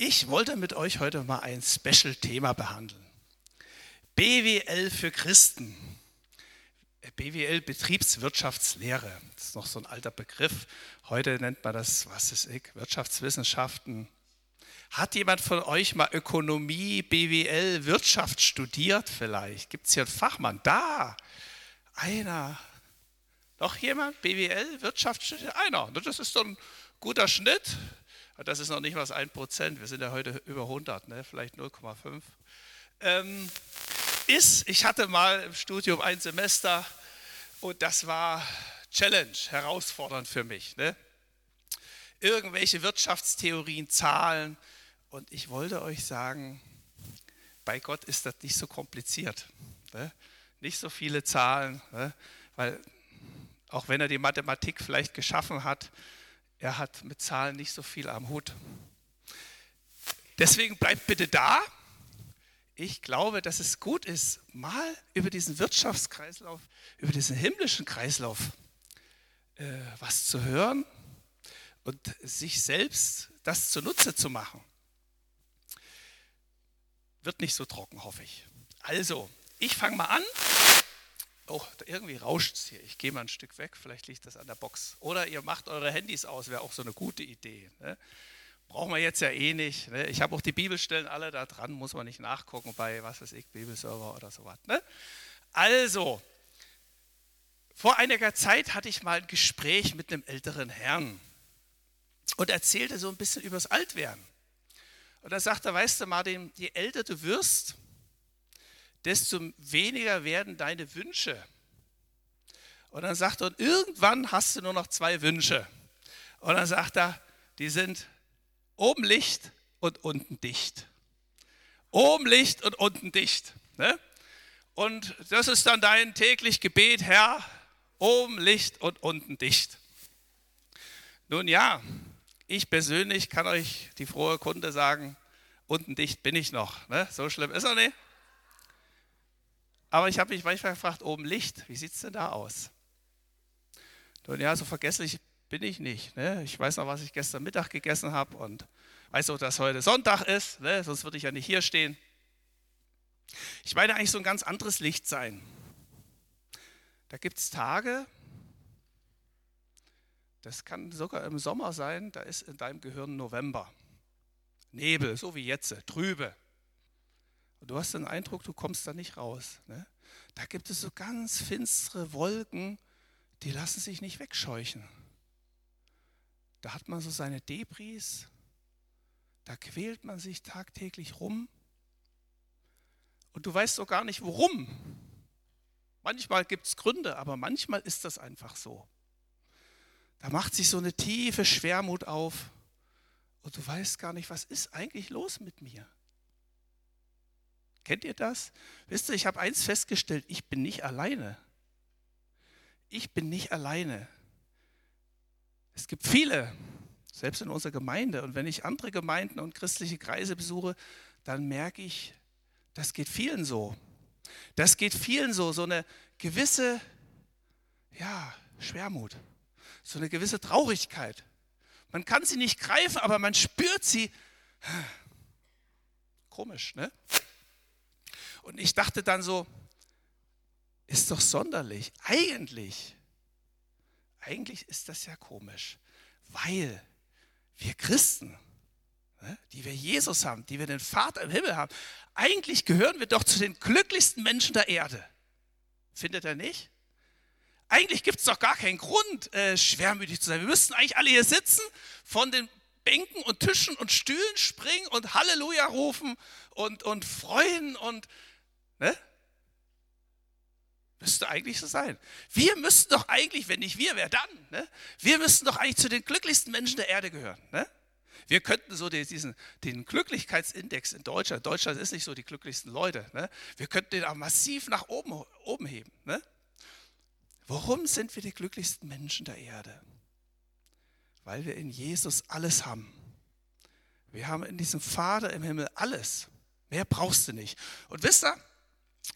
Ich wollte mit euch heute mal ein Special-Thema behandeln. BWL für Christen. BWL Betriebswirtschaftslehre. Das ist noch so ein alter Begriff. Heute nennt man das, was ist ich, Wirtschaftswissenschaften. Hat jemand von euch mal Ökonomie, BWL, Wirtschaft studiert vielleicht? Gibt es hier einen Fachmann? Da, einer. Noch jemand? BWL, Wirtschaft studiert? Einer. Das ist so ein guter Schnitt. Das ist noch nicht mal das 1%, wir sind ja heute über 100, ne? vielleicht 0,5. Ähm, ist, ich hatte mal im Studium ein Semester und das war Challenge, herausfordernd für mich. Ne? Irgendwelche Wirtschaftstheorien, Zahlen und ich wollte euch sagen, bei Gott ist das nicht so kompliziert. Ne? Nicht so viele Zahlen, ne? weil auch wenn er die Mathematik vielleicht geschaffen hat, er hat mit Zahlen nicht so viel am Hut. Deswegen bleibt bitte da. Ich glaube, dass es gut ist, mal über diesen Wirtschaftskreislauf, über diesen himmlischen Kreislauf äh, was zu hören und sich selbst das zunutze zu machen. Wird nicht so trocken, hoffe ich. Also, ich fange mal an Oh, irgendwie rauscht es hier. Ich gehe mal ein Stück weg, vielleicht liegt das an der Box. Oder ihr macht eure Handys aus, wäre auch so eine gute Idee. Ne? Brauchen wir jetzt ja eh nicht. Ne? Ich habe auch die Bibelstellen alle da dran, muss man nicht nachgucken bei, was weiß ich, Bibelserver oder sowas. Ne? Also, vor einiger Zeit hatte ich mal ein Gespräch mit einem älteren Herrn und erzählte so ein bisschen über das Altwerden. Und da sagte weißt du, Martin, je älter du wirst, desto weniger werden deine Wünsche. Und dann sagt er, und irgendwann hast du nur noch zwei Wünsche. Und dann sagt er, die sind oben Licht und unten dicht. Oben Licht und unten dicht. Ne? Und das ist dann dein täglich Gebet, Herr, oben Licht und unten dicht. Nun ja, ich persönlich kann euch die frohe Kunde sagen, unten dicht bin ich noch. Ne? So schlimm ist er nicht. Aber ich habe mich manchmal gefragt, oben Licht, wie sieht es denn da aus? Und ja, so vergesslich bin ich nicht. Ne? Ich weiß noch, was ich gestern Mittag gegessen habe und weiß auch, dass heute Sonntag ist, ne? sonst würde ich ja nicht hier stehen. Ich meine eigentlich so ein ganz anderes Licht sein. Da gibt es Tage, das kann sogar im Sommer sein, da ist in deinem Gehirn November. Nebel, so wie jetzt, trübe. Und du hast den Eindruck, du kommst da nicht raus. Ne? Da gibt es so ganz finstere Wolken, die lassen sich nicht wegscheuchen. Da hat man so seine Debris, da quält man sich tagtäglich rum und du weißt auch gar nicht warum. Manchmal gibt es Gründe, aber manchmal ist das einfach so. Da macht sich so eine tiefe Schwermut auf und du weißt gar nicht, was ist eigentlich los mit mir. Kennt ihr das? Wisst ihr, ich habe eins festgestellt, ich bin nicht alleine. Ich bin nicht alleine. Es gibt viele, selbst in unserer Gemeinde. Und wenn ich andere Gemeinden und christliche Kreise besuche, dann merke ich, das geht vielen so. Das geht vielen so, so eine gewisse ja, Schwermut, so eine gewisse Traurigkeit. Man kann sie nicht greifen, aber man spürt sie. Komisch, ne? Und ich dachte dann so, ist doch sonderlich. Eigentlich, eigentlich ist das ja komisch, weil wir Christen, ne, die wir Jesus haben, die wir den Vater im Himmel haben, eigentlich gehören wir doch zu den glücklichsten Menschen der Erde. Findet er nicht? Eigentlich gibt es doch gar keinen Grund, äh, schwermütig zu sein. Wir müssten eigentlich alle hier sitzen, von den Bänken und Tischen und Stühlen springen und Halleluja rufen und, und freuen und Ne? Müsste eigentlich so sein. Wir müssten doch eigentlich, wenn nicht wir, wer dann? Ne? Wir müssten doch eigentlich zu den glücklichsten Menschen der Erde gehören. Ne? Wir könnten so diesen, den Glücklichkeitsindex in Deutschland, Deutschland ist nicht so die glücklichsten Leute, ne? wir könnten den auch massiv nach oben, oben heben. Ne? Warum sind wir die glücklichsten Menschen der Erde? Weil wir in Jesus alles haben. Wir haben in diesem Vater im Himmel alles. Mehr brauchst du nicht. Und wisst ihr,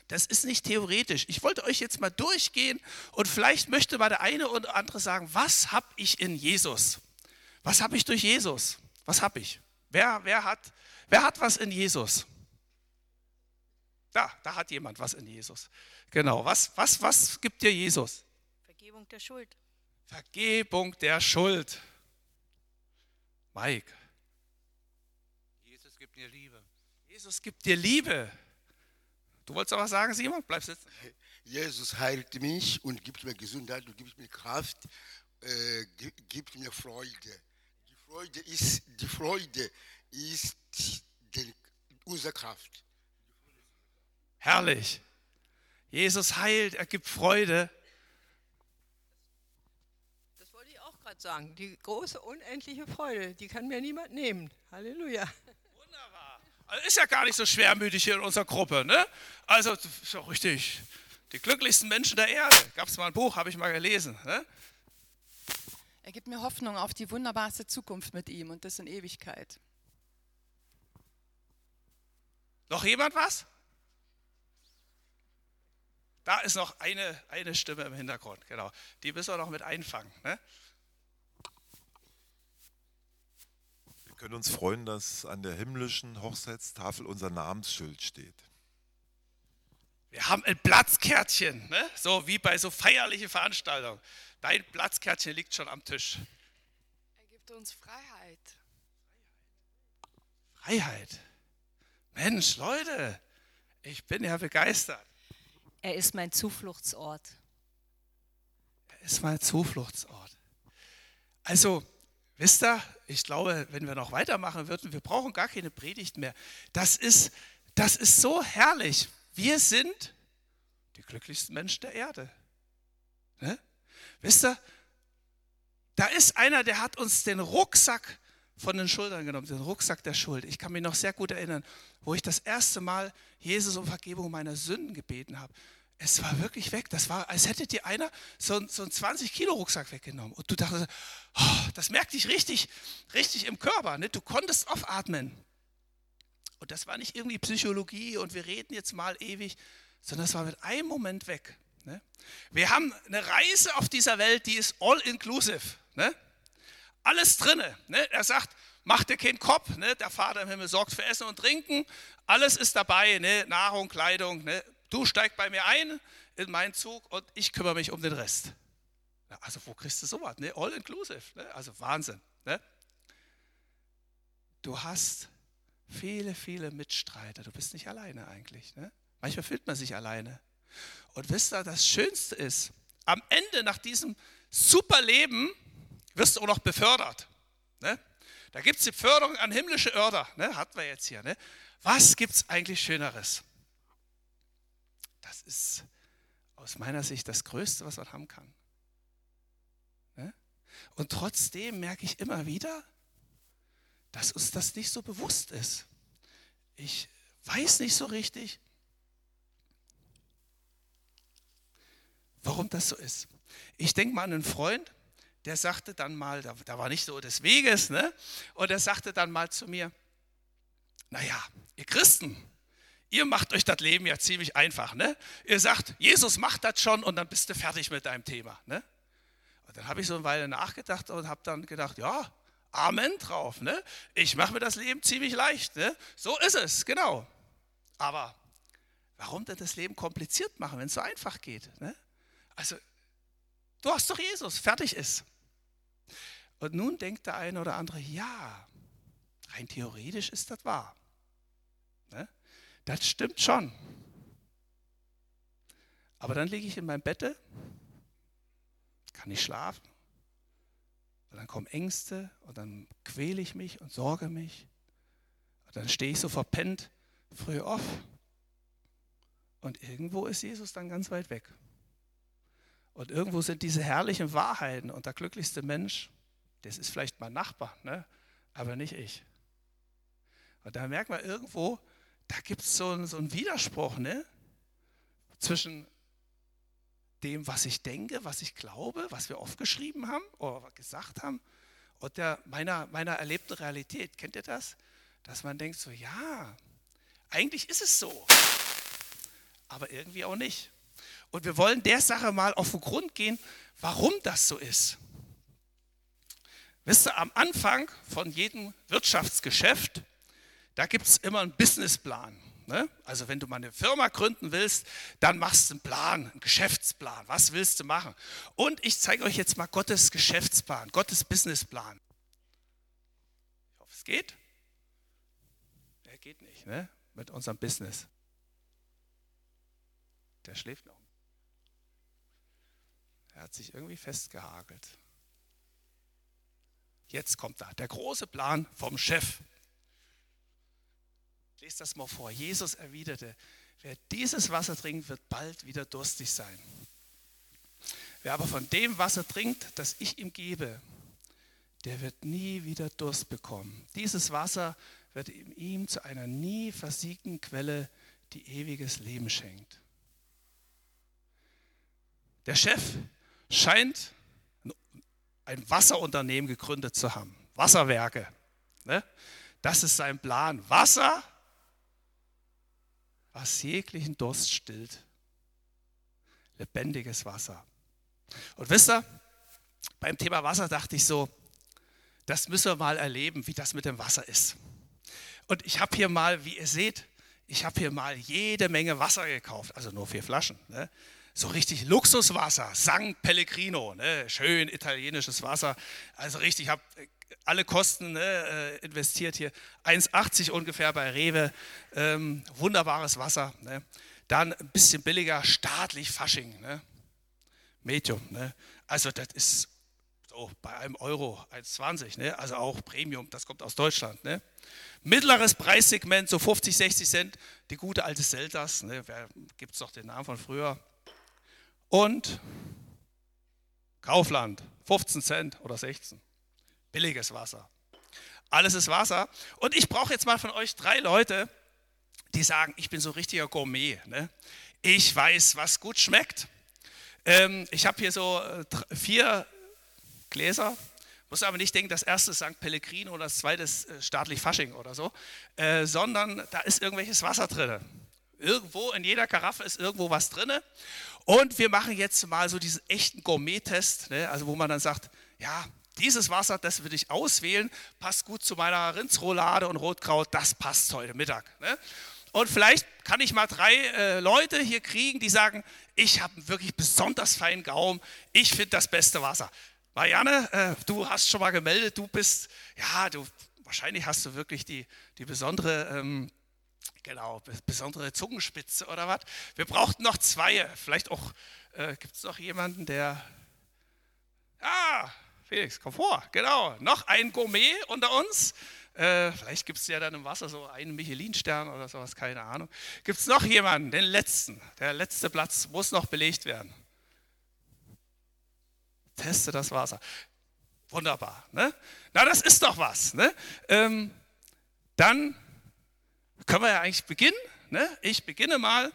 das ist nicht theoretisch. Ich wollte euch jetzt mal durchgehen und vielleicht möchte mal der eine oder andere sagen, was habe ich in Jesus? Was habe ich durch Jesus? Was habe ich? Wer, wer, hat, wer hat was in Jesus? Da, da hat jemand was in Jesus. Genau. Was, was, was gibt dir Jesus? Vergebung der Schuld. Vergebung der Schuld. Mike. Jesus gibt mir Liebe. Jesus gibt dir Liebe. Du wolltest aber sagen, Simon? Bleib sitzen. Jesus heilt mich und gibt mir Gesundheit und gibt mir Kraft, äh, gibt mir Freude. Die Freude ist, die Freude ist die, unsere Kraft. Herrlich. Jesus heilt, er gibt Freude. Das wollte ich auch gerade sagen. Die große, unendliche Freude, die kann mir niemand nehmen. Halleluja. Ist ja gar nicht so schwermütig hier in unserer Gruppe. Ne? Also, ist ja richtig. Die glücklichsten Menschen der Erde. Gab es mal ein Buch, habe ich mal gelesen. Ne? Er gibt mir Hoffnung auf die wunderbarste Zukunft mit ihm und das in Ewigkeit. Noch jemand was? Da ist noch eine, eine Stimme im Hintergrund, genau. Die müssen wir noch mit einfangen. Ne? Können uns freuen, dass an der himmlischen Hochzeitstafel unser Namensschild steht. Wir haben ein Platzkärtchen, ne? so wie bei so feierlichen Veranstaltungen. Dein Platzkärtchen liegt schon am Tisch. Er gibt uns Freiheit. Freiheit. Mensch, Leute, ich bin ja begeistert. Er ist mein Zufluchtsort. Er ist mein Zufluchtsort. Also, wisst ihr, ich glaube, wenn wir noch weitermachen würden, wir brauchen gar keine Predigt mehr. Das ist, das ist so herrlich. Wir sind die glücklichsten Menschen der Erde. Ne? Wisst ihr, da ist einer, der hat uns den Rucksack von den Schultern genommen, den Rucksack der Schuld. Ich kann mich noch sehr gut erinnern, wo ich das erste Mal Jesus um Vergebung meiner Sünden gebeten habe. Es war wirklich weg. Das war, als hätte dir einer so, so einen 20-Kilo-Rucksack weggenommen. Und du dachtest, oh, das merkt dich richtig, richtig im Körper. Ne? Du konntest aufatmen. Und das war nicht irgendwie Psychologie und wir reden jetzt mal ewig, sondern es war mit einem Moment weg. Ne? Wir haben eine Reise auf dieser Welt, die ist all inclusive. Ne? Alles drinne. Ne? Er sagt, mach dir keinen Kopf. Ne? Der Vater im Himmel sorgt für Essen und Trinken. Alles ist dabei. Ne? Nahrung, Kleidung. Du steigst bei mir ein in meinen Zug und ich kümmere mich um den Rest. Also wo kriegst du sowas? Ne? All inclusive. Ne? Also Wahnsinn. Ne? Du hast viele, viele Mitstreiter. Du bist nicht alleine eigentlich. Ne? Manchmal fühlt man sich alleine. Und wisst ihr, das Schönste ist, am Ende nach diesem super Leben wirst du auch noch befördert. Ne? Da gibt es die Förderung an himmlische Örter, ne? hatten wir jetzt hier. Ne? Was gibt es eigentlich Schöneres? Das ist aus meiner Sicht das Größte, was man haben kann. Ne? Und trotzdem merke ich immer wieder, dass uns das nicht so bewusst ist. Ich weiß nicht so richtig, warum das so ist. Ich denke mal an einen Freund, der sagte dann mal, da, da war nicht so des Weges, ne? und er sagte dann mal zu mir, naja, ihr Christen, ihr macht euch das Leben ja ziemlich einfach. Ne? Ihr sagt, Jesus macht das schon und dann bist du fertig mit deinem Thema. Ne? Und dann habe ich so eine Weile nachgedacht und habe dann gedacht, ja, Amen drauf. Ne? Ich mache mir das Leben ziemlich leicht. Ne? So ist es, genau. Aber warum denn das Leben kompliziert machen, wenn es so einfach geht? Ne? Also, du hast doch Jesus, fertig ist. Und nun denkt der eine oder andere, ja, rein theoretisch ist das wahr. Ne? Das stimmt schon. Aber dann liege ich in meinem Bette, kann nicht schlafen. Und dann kommen Ängste und dann quäle ich mich und sorge mich. Und dann stehe ich so verpennt früh auf. Und irgendwo ist Jesus dann ganz weit weg. Und irgendwo sind diese herrlichen Wahrheiten und der glücklichste Mensch, das ist vielleicht mein Nachbar, ne? aber nicht ich. Und da merkt man irgendwo, da gibt es so, so einen Widerspruch ne? zwischen dem, was ich denke, was ich glaube, was wir aufgeschrieben haben oder gesagt haben und der, meiner, meiner erlebten Realität. Kennt ihr das? Dass man denkt so, ja, eigentlich ist es so, aber irgendwie auch nicht. Und wir wollen der Sache mal auf den Grund gehen, warum das so ist. Wisst ihr, am Anfang von jedem Wirtschaftsgeschäft, da gibt es immer einen Businessplan. Ne? Also wenn du mal eine Firma gründen willst, dann machst du einen Plan, einen Geschäftsplan. Was willst du machen? Und ich zeige euch jetzt mal Gottes Geschäftsplan, Gottes Businessplan. Ich hoffe, es geht. Er geht nicht, ne? Mit unserem Business. Der schläft noch. Er hat sich irgendwie festgehagelt. Jetzt kommt da der große Plan vom Chef. Lest das mal vor. Jesus erwiderte, wer dieses Wasser trinkt, wird bald wieder durstig sein. Wer aber von dem Wasser trinkt, das ich ihm gebe, der wird nie wieder Durst bekommen. Dieses Wasser wird ihm zu einer nie versiegten Quelle, die ewiges Leben schenkt. Der Chef scheint ein Wasserunternehmen gegründet zu haben. Wasserwerke. Ne? Das ist sein Plan. Wasser, was jeglichen Durst stillt. Lebendiges Wasser. Und wisst ihr, beim Thema Wasser dachte ich so, das müssen wir mal erleben, wie das mit dem Wasser ist. Und ich habe hier mal, wie ihr seht, ich habe hier mal jede Menge Wasser gekauft, also nur vier Flaschen. Ne? So richtig Luxuswasser, San Pellegrino, ne? schön italienisches Wasser. Also richtig, ich habe äh, alle Kosten ne, äh, investiert hier. 1,80 ungefähr bei Rewe, ähm, wunderbares Wasser. Ne? Dann ein bisschen billiger, staatlich Fasching, ne? Medium. Ne? Also das ist so bei einem Euro 1,20, ne? also auch Premium, das kommt aus Deutschland. Ne? Mittleres Preissegment, so 50, 60 Cent, die gute alte Seltas, ne? gibt es doch den Namen von früher, und Kaufland, 15 Cent oder 16. Billiges Wasser. Alles ist Wasser. Und ich brauche jetzt mal von euch drei Leute, die sagen, ich bin so richtiger Gourmet. Ne? Ich weiß, was gut schmeckt. Ähm, ich habe hier so äh, vier Gläser. Muss aber nicht denken, das erste ist St. Pellegrino oder das zweite ist äh, staatlich Fasching oder so, äh, sondern da ist irgendwelches Wasser drin. Irgendwo in jeder Karaffe ist irgendwo was drin. Und wir machen jetzt mal so diesen echten Gourmet-Test, ne? also wo man dann sagt, ja, dieses Wasser, das würde ich auswählen, passt gut zu meiner Rindsroulade und Rotkraut, das passt heute Mittag. Ne? Und vielleicht kann ich mal drei äh, Leute hier kriegen, die sagen, ich habe einen wirklich besonders feinen Gaumen, ich finde das beste Wasser. Marianne, äh, du hast schon mal gemeldet, du bist, ja, du, wahrscheinlich hast du wirklich die, die besondere ähm, Genau, besondere Zungenspitze oder was. Wir brauchten noch zwei. Vielleicht auch, äh, gibt es noch jemanden, der. Ah, Felix, komm vor. Genau, noch ein Gourmet unter uns. Äh, vielleicht gibt es ja dann im Wasser so einen Michelin-Stern oder sowas, keine Ahnung. Gibt es noch jemanden, den letzten? Der letzte Platz muss noch belegt werden. Teste das Wasser. Wunderbar. Ne? Na, das ist doch was. Ne? Ähm, dann können wir ja eigentlich beginnen. Ne? Ich beginne mal.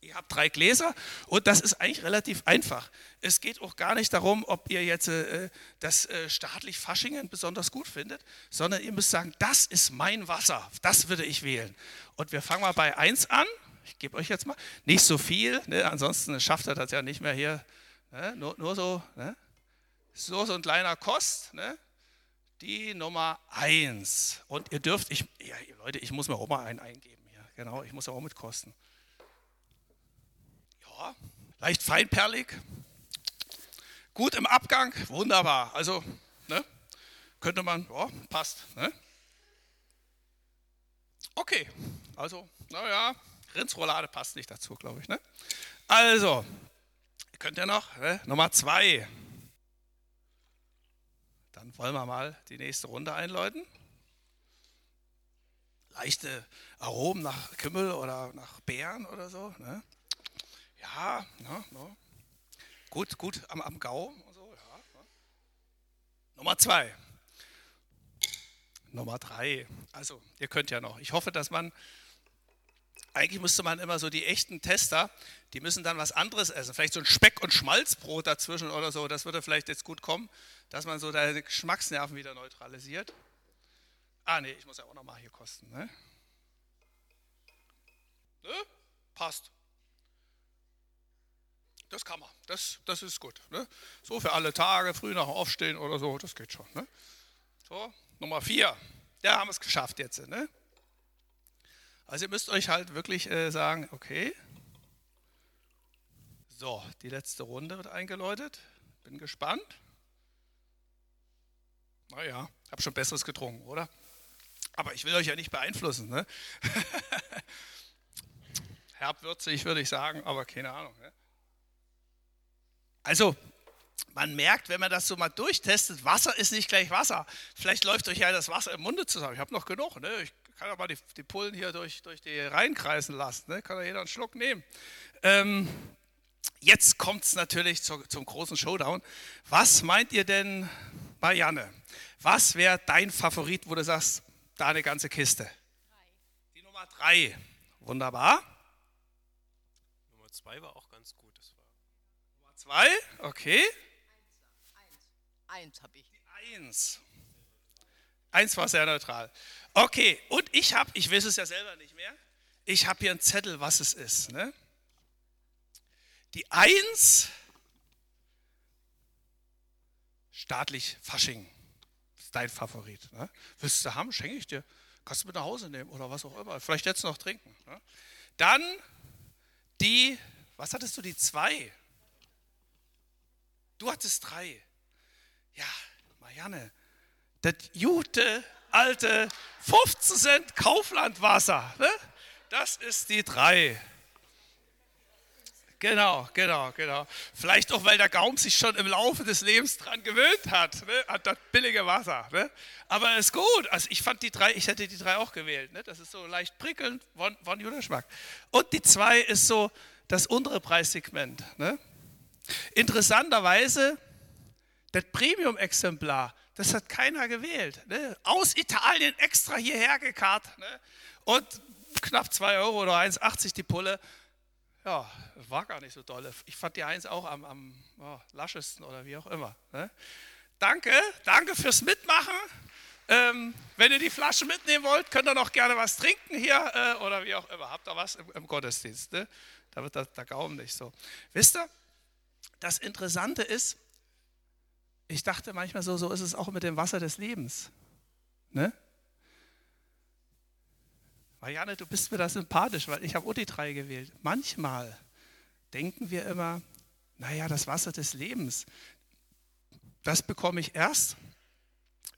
Ihr habt drei Gläser und das ist eigentlich relativ einfach. Es geht auch gar nicht darum, ob ihr jetzt äh, das äh, staatlich Faschingen besonders gut findet, sondern ihr müsst sagen, das ist mein Wasser, das würde ich wählen. Und wir fangen mal bei 1 an. Ich gebe euch jetzt mal nicht so viel, ne? ansonsten schafft er das ja nicht mehr hier. Ne? Nur, nur, so, ne? so, so ein kleiner Kost. Ne? Die Nummer 1. Und ihr dürft, ich, ja, Leute, ich muss mir auch mal einen eingeben hier. Genau, ich muss auch mit kosten. Ja, leicht feinperlig. Gut im Abgang, wunderbar. Also, ne, könnte man, ja, passt. Ne? Okay, also, naja, Rindsroulade passt nicht dazu, glaube ich. Ne? Also, könnt ihr noch, ne? Nummer 2. Wollen wir mal die nächste Runde einläuten. Leichte Aromen nach Kümmel oder nach Beeren oder so. Ne? Ja, ne, ne. gut, gut am, am Gau. So, ja, ne? Nummer zwei. Nummer drei. Also, ihr könnt ja noch. Ich hoffe, dass man eigentlich müsste man immer so die echten Tester, die müssen dann was anderes essen. Vielleicht so ein Speck- und Schmalzbrot dazwischen oder so. Das würde vielleicht jetzt gut kommen, dass man so deine Geschmacksnerven wieder neutralisiert. Ah, nee, ich muss ja auch nochmal hier kosten. Ne? Ne? Passt. das kann man. Das, das ist gut. Ne? So für alle Tage, früh nach dem Aufstehen oder so, das geht schon. Ne? So, Nummer vier. Ja, haben wir es geschafft jetzt. Ne? Also ihr müsst euch halt wirklich äh, sagen, okay. So, die letzte Runde wird eingeläutet. Bin gespannt. Naja, habe schon Besseres getrunken, oder? Aber ich will euch ja nicht beeinflussen. Ne? Herbwürzig würde ich sagen, aber keine Ahnung. Ne? Also, man merkt, wenn man das so mal durchtestet, Wasser ist nicht gleich Wasser. Vielleicht läuft euch ja das Wasser im Munde zusammen. Ich habe noch genug. Ne? Ich kann mal die, die Pullen hier durch, durch die Reihen kreisen lassen. Ne? Kann ja jeder einen Schluck nehmen. Ähm, jetzt kommt es natürlich zu, zum großen Showdown. Was meint ihr denn, Marianne? Was wäre dein Favorit, wo du sagst, da eine ganze Kiste? Die Nummer drei. Wunderbar. Nummer zwei war auch ganz gut. Das war Nummer zwei, okay. Eins habe ich. Eins. Eins war sehr neutral. Okay, und ich habe, ich weiß es ja selber nicht mehr, ich habe hier einen Zettel, was es ist. Ne? Die Eins, staatlich Fasching, ist dein Favorit. Ne? Willst du haben, schenke ich dir. Kannst du mit nach Hause nehmen oder was auch immer. Vielleicht jetzt noch trinken. Ne? Dann die, was hattest du, die zwei? Du hattest drei. Ja, Marianne, das gute, alte 15 Cent Kauflandwasser, ne? das ist die drei. Genau, genau, genau. Vielleicht auch, weil der Gaum sich schon im Laufe des Lebens dran gewöhnt hat, ne? an das billige Wasser. Ne? Aber ist gut. Also ich fand die drei, ich hätte die drei auch gewählt. Ne? Das ist so leicht prickelnd, von, von guter Geschmack. Und die zwei ist so das untere Preissegment. Ne? Interessanterweise, das Premium-Exemplar, das hat keiner gewählt. Ne? Aus Italien extra hierher gekarrt. Ne? Und knapp 2 Euro oder 1,80 die Pulle. Ja, war gar nicht so dolle. Ich fand die 1 auch am, am oh, laschesten oder wie auch immer. Ne? Danke, danke fürs Mitmachen. Ähm, wenn ihr die Flasche mitnehmen wollt, könnt ihr noch gerne was trinken hier äh, oder wie auch immer. Habt ihr was im, im Gottesdienst? Ne? Da wird der, der Gaumen nicht so. Wisst ihr, das Interessante ist, ich dachte manchmal so, so ist es auch mit dem Wasser des Lebens. Ne? Marianne, du bist mir da sympathisch, weil ich habe Uti 3 gewählt. Manchmal denken wir immer, naja, das Wasser des Lebens, das bekomme ich erst,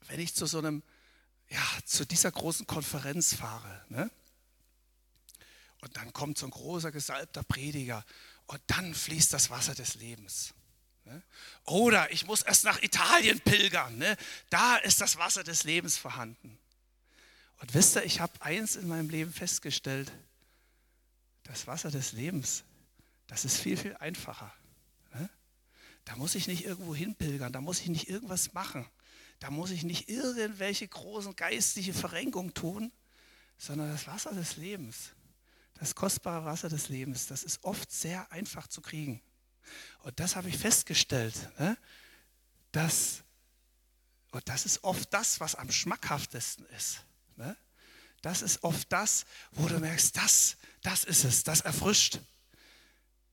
wenn ich zu so einem, ja, zu dieser großen Konferenz fahre. Ne? Und dann kommt so ein großer gesalbter Prediger und dann fließt das Wasser des Lebens. Ne? Oder ich muss erst nach Italien pilgern. Ne? Da ist das Wasser des Lebens vorhanden. Und wisst ihr, ich habe eins in meinem Leben festgestellt. Das Wasser des Lebens, das ist viel, viel einfacher. Ne? Da muss ich nicht irgendwo hinpilgern, da muss ich nicht irgendwas machen. Da muss ich nicht irgendwelche großen geistliche Verrenkungen tun, sondern das Wasser des Lebens, das kostbare Wasser des Lebens, das ist oft sehr einfach zu kriegen. Und das habe ich festgestellt, ne? dass, und das ist oft das, was am schmackhaftesten ist. Ne? Das ist oft das, wo du merkst, das, das ist es, das erfrischt.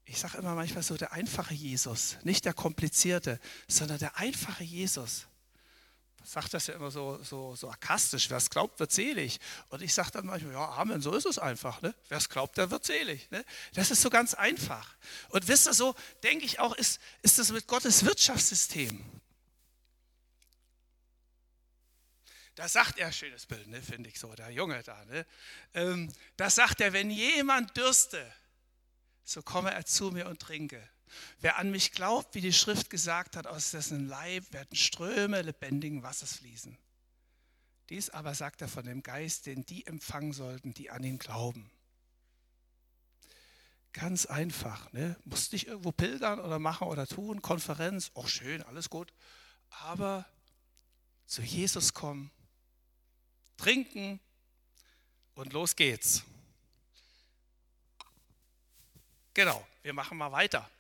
Ich sage immer manchmal so, der einfache Jesus, nicht der komplizierte, sondern der einfache Jesus. Sage das ja immer so, so, so akastisch, wer es glaubt, wird selig. Und ich sage dann manchmal, ja, Amen, so ist es einfach. Ne? Wer es glaubt, der wird selig. Ne? Das ist so ganz einfach. Und wisst ihr, so denke ich auch, ist, ist das mit Gottes Wirtschaftssystem. Da sagt er, schönes Bild, ne, finde ich so, der Junge da. Ne? Ähm, da sagt er, wenn jemand dürste, so komme er zu mir und trinke. Wer an mich glaubt, wie die Schrift gesagt hat, aus dessen Leib werden Ströme lebendigen Wassers fließen. Dies aber sagt er von dem Geist, den die empfangen sollten, die an ihn glauben. Ganz einfach, ne? Musst nicht irgendwo pilgern oder machen oder tun, Konferenz, auch schön, alles gut. Aber zu Jesus kommen trinken und los geht's. Genau, wir machen mal weiter.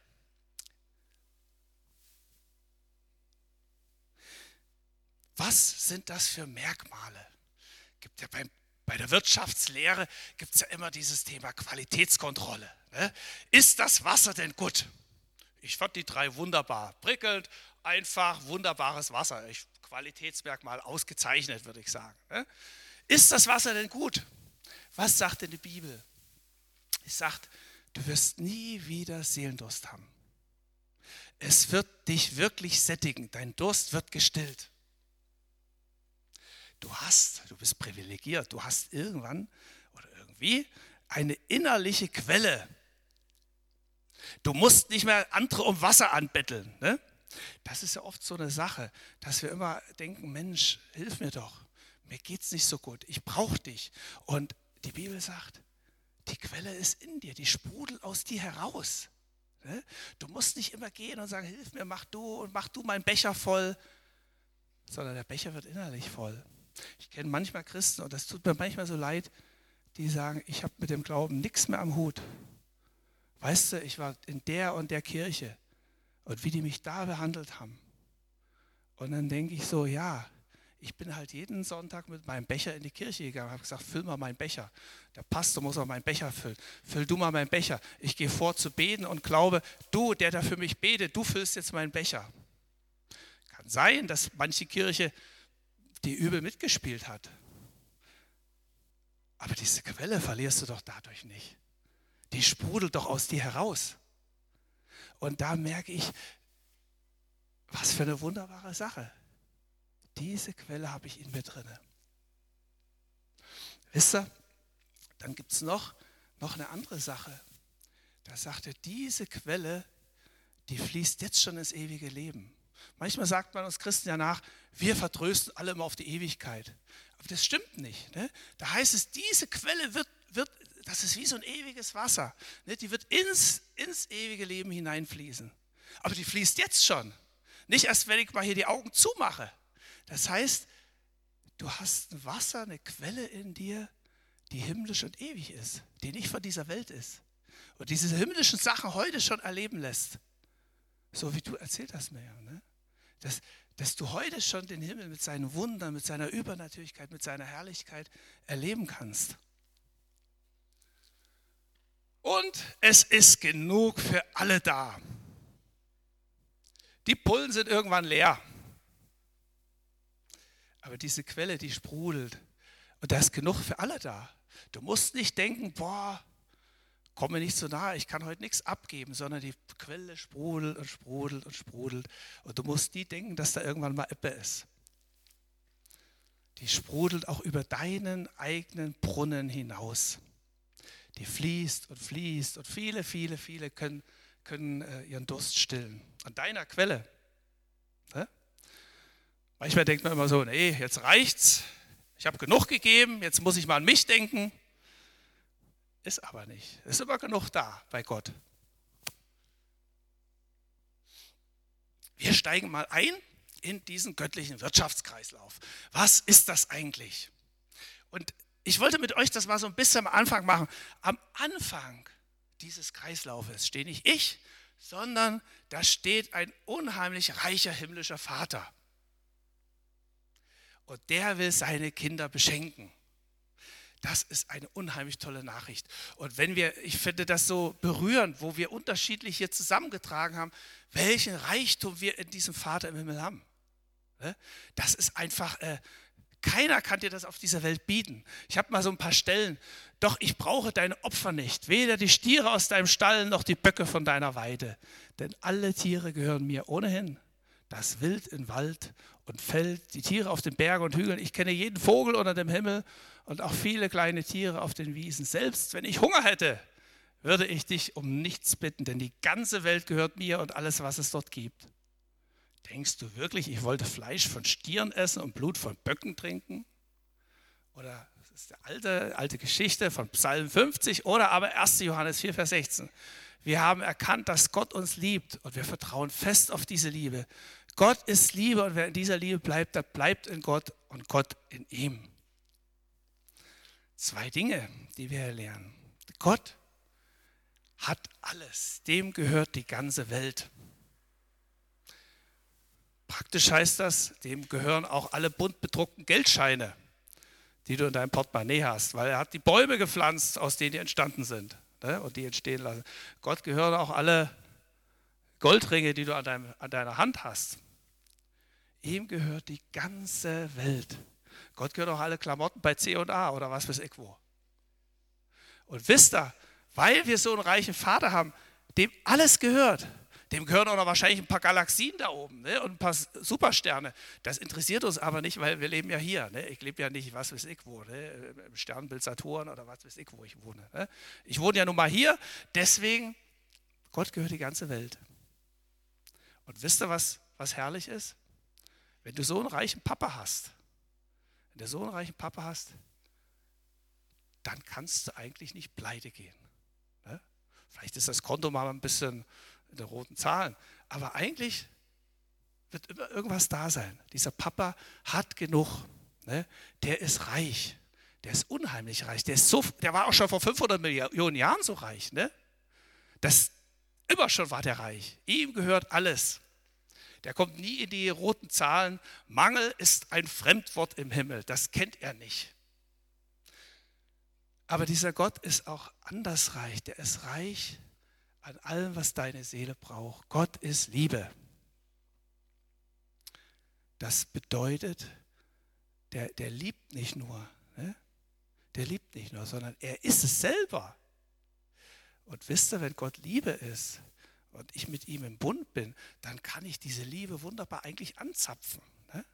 Was sind das für Merkmale? Gibt ja beim, bei der Wirtschaftslehre gibt es ja immer dieses Thema Qualitätskontrolle. Ne? Ist das Wasser denn gut? Ich fand die drei wunderbar. Prickelnd, einfach, wunderbares Wasser. Ich, Qualitätsmerkmal ausgezeichnet, würde ich sagen. ne? Ist das Wasser denn gut? Was sagt denn die Bibel? Es sagt, du wirst nie wieder Seelendurst haben. Es wird dich wirklich sättigen. Dein Durst wird gestillt. Du hast, du bist privilegiert, du hast irgendwann oder irgendwie eine innerliche Quelle. Du musst nicht mehr andere um Wasser anbetteln. Ne? Das ist ja oft so eine Sache, dass wir immer denken, Mensch, hilf mir doch. Mir geht es nicht so gut. Ich brauche dich. Und die Bibel sagt, die Quelle ist in dir, die sprudelt aus dir heraus. Ne? Du musst nicht immer gehen und sagen, hilf mir, mach du und mach du meinen Becher voll, sondern der Becher wird innerlich voll. Ich kenne manchmal Christen, und das tut mir manchmal so leid, die sagen, ich habe mit dem Glauben nichts mehr am Hut. Weißt du, ich war in der und der Kirche und wie die mich da behandelt haben. Und dann denke ich so, ja, ich bin halt jeden Sonntag mit meinem Becher in die Kirche gegangen und habe gesagt, füll mal meinen Becher. Der Pastor muss auch meinen Becher füllen. Füll du mal meinen Becher. Ich gehe vor zu beten und glaube, du, der da für mich betet, du füllst jetzt meinen Becher. Kann sein, dass manche Kirche die übel mitgespielt hat. Aber diese Quelle verlierst du doch dadurch nicht. Die sprudelt doch aus dir heraus. Und da merke ich, was für eine wunderbare Sache. Diese Quelle habe ich in mir drinne. Wisst ihr, dann gibt es noch, noch eine andere Sache. Da sagt er, diese Quelle, die fließt jetzt schon ins ewige Leben. Manchmal sagt man uns Christen ja nach, wir vertrösten alle immer auf die Ewigkeit. Aber das stimmt nicht. Ne? Da heißt es, diese Quelle wird, wird, das ist wie so ein ewiges Wasser. Ne? Die wird ins, ins ewige Leben hineinfließen. Aber die fließt jetzt schon. Nicht erst, wenn ich mal hier die Augen zumache. Das heißt, du hast ein Wasser, eine Quelle in dir, die himmlisch und ewig ist, die nicht von dieser Welt ist. Und diese himmlischen Sachen heute schon erleben lässt. So wie du erzählt hast mir. Ne? Dass, dass du heute schon den Himmel mit seinen Wundern, mit seiner Übernatürlichkeit, mit seiner Herrlichkeit erleben kannst. Und es ist genug für alle da. Die Pullen sind irgendwann leer. Aber diese Quelle, die sprudelt. Und da ist genug für alle da. Du musst nicht denken, boah, komm mir nicht so nahe, ich kann heute nichts abgeben, sondern die Quelle sprudelt und sprudelt und sprudelt. Und du musst nie denken, dass da irgendwann mal Ebbe ist. Die sprudelt auch über deinen eigenen Brunnen hinaus. Die fließt und fließt und viele, viele, viele können, können äh, ihren Durst stillen. An deiner Quelle. Ne? Manchmal denkt man immer so, nee, jetzt reicht's. Ich habe genug gegeben, jetzt muss ich mal an mich denken. Ist aber nicht. Ist immer genug da bei Gott. Wir steigen mal ein in diesen göttlichen Wirtschaftskreislauf. Was ist das eigentlich? Und ich wollte mit euch das mal so ein bisschen am Anfang machen. Am Anfang dieses Kreislaufes stehe nicht ich, sondern da steht ein unheimlich reicher himmlischer Vater. Und der will seine Kinder beschenken. Das ist eine unheimlich tolle Nachricht. Und wenn wir, ich finde das so berührend, wo wir unterschiedlich hier zusammengetragen haben, welchen Reichtum wir in diesem Vater im Himmel haben. Ne? Das ist einfach, äh, keiner kann dir das auf dieser Welt bieten. Ich habe mal so ein paar Stellen. Doch ich brauche deine Opfer nicht, weder die Stiere aus deinem Stall noch die Böcke von deiner Weide. Denn alle Tiere gehören mir ohnehin. Das Wild im Wald und Feld, die Tiere auf den Bergen und Hügeln. Ich kenne jeden Vogel unter dem Himmel und auch viele kleine Tiere auf den Wiesen. Selbst wenn ich Hunger hätte, würde ich dich um nichts bitten, denn die ganze Welt gehört mir und alles, was es dort gibt. Denkst du wirklich, ich wollte Fleisch von Stieren essen und Blut von Böcken trinken? Oder das ist eine alte, alte Geschichte von Psalm 50 oder aber 1. Johannes 4, Vers 16. Wir haben erkannt, dass Gott uns liebt und wir vertrauen fest auf diese Liebe. Gott ist Liebe und wer in dieser Liebe bleibt, der bleibt in Gott und Gott in ihm. Zwei Dinge, die wir hier lernen. Gott hat alles, dem gehört die ganze Welt. Praktisch heißt das, dem gehören auch alle bunt bedruckten Geldscheine, die du in deinem Portemonnaie hast, weil er hat die Bäume gepflanzt, aus denen die entstanden sind ne, und die entstehen lassen. Gott gehören auch alle Goldringe, die du an, deinem, an deiner Hand hast. Ihm gehört die ganze Welt. Gott gehört auch alle Klamotten bei C und A oder was weiß ich wo. Und wisst ihr, weil wir so einen reichen Vater haben, dem alles gehört, dem gehören auch noch wahrscheinlich ein paar Galaxien da oben ne? und ein paar Supersterne. Das interessiert uns aber nicht, weil wir leben ja hier. Ne? Ich lebe ja nicht, was weiß ich wo, ne? im Sternbild Saturn oder was weiß ich, wo ich wohne. Ne? Ich wohne ja nun mal hier, deswegen, Gott gehört die ganze Welt. Und wisst ihr, was, was herrlich ist? Wenn du so einen reichen Papa hast, wenn du so einen reichen Papa hast, dann kannst du eigentlich nicht pleite gehen. Ne? Vielleicht ist das Konto mal ein bisschen den roten Zahlen, aber eigentlich wird immer irgendwas da sein. Dieser Papa hat genug. Ne? Der ist reich. Der ist unheimlich reich. Der, ist so, der war auch schon vor 500 Millionen Jahren so reich. Ne? Das, immer schon war der reich. Ihm gehört alles. Der kommt nie in die roten Zahlen. Mangel ist ein Fremdwort im Himmel. Das kennt er nicht. Aber dieser Gott ist auch anders reich. Der ist reich an allem, was deine Seele braucht. Gott ist Liebe. Das bedeutet, der, der liebt nicht nur, ne? der liebt nicht nur, sondern er ist es selber. Und wisst ihr, wenn Gott Liebe ist und ich mit ihm im Bund bin, dann kann ich diese Liebe wunderbar eigentlich anzapfen. Ne?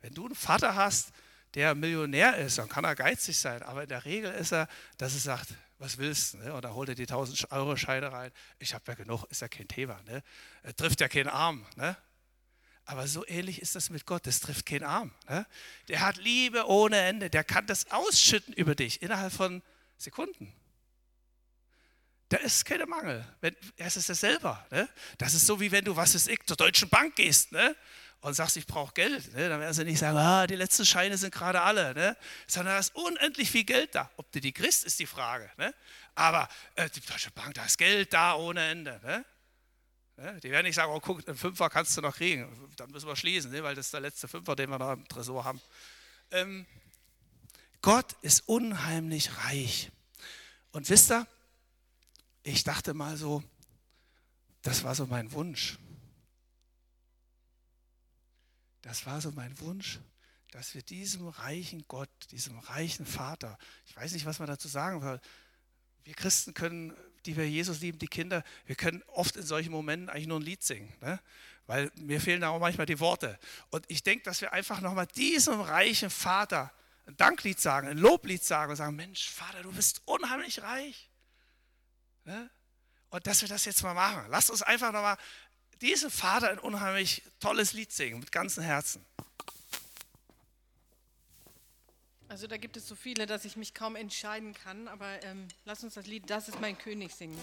Wenn du einen Vater hast, der Millionär ist, dann kann er geizig sein, aber in der Regel ist er, dass er sagt, was willst du? Ne? Und da holt er die 1000 Euro Scheine rein. Ich habe ja genug, ist ja kein Thema. Ne? Er trifft ja keinen Arm. Ne? Aber so ähnlich ist das mit Gott. Das trifft keinen Arm. Ne? Der hat Liebe ohne Ende. Der kann das ausschütten über dich innerhalb von Sekunden. Da ist kein Mangel. Wenn, es ist ja selber. Ne? Das ist so, wie wenn du, was ist ich, zur Deutschen Bank gehst. Ne? Und sagst, ich brauche Geld, ne? dann werden sie nicht sagen, ah, die letzten Scheine sind gerade alle, ne? sondern da ist unendlich viel Geld da. Ob du die kriegst, ist die Frage. Ne? Aber äh, die Deutsche Bank, da ist Geld da ohne Ende. Ne? Ne? Die werden nicht sagen, oh guck, einen Fünfer kannst du noch kriegen. Dann müssen wir schließen, ne? weil das ist der letzte Fünfer, den wir noch im Tresor haben. Ähm, Gott ist unheimlich reich. Und wisst ihr, ich dachte mal so, das war so mein Wunsch. Das war so mein Wunsch, dass wir diesem reichen Gott, diesem reichen Vater, ich weiß nicht, was man dazu sagen soll, wir Christen können, die wir Jesus lieben, die Kinder, wir können oft in solchen Momenten eigentlich nur ein Lied singen, ne? weil mir fehlen da auch manchmal die Worte. Und ich denke, dass wir einfach nochmal diesem reichen Vater ein Danklied sagen, ein Loblied sagen und sagen, Mensch, Vater, du bist unheimlich reich. Ne? Und dass wir das jetzt mal machen. Lasst uns einfach nochmal diesem Vater ein unheimlich tolles Lied singen, mit ganzem Herzen. Also da gibt es so viele, dass ich mich kaum entscheiden kann, aber ähm, lass uns das Lied Das ist mein König singen.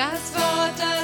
Das Wort, das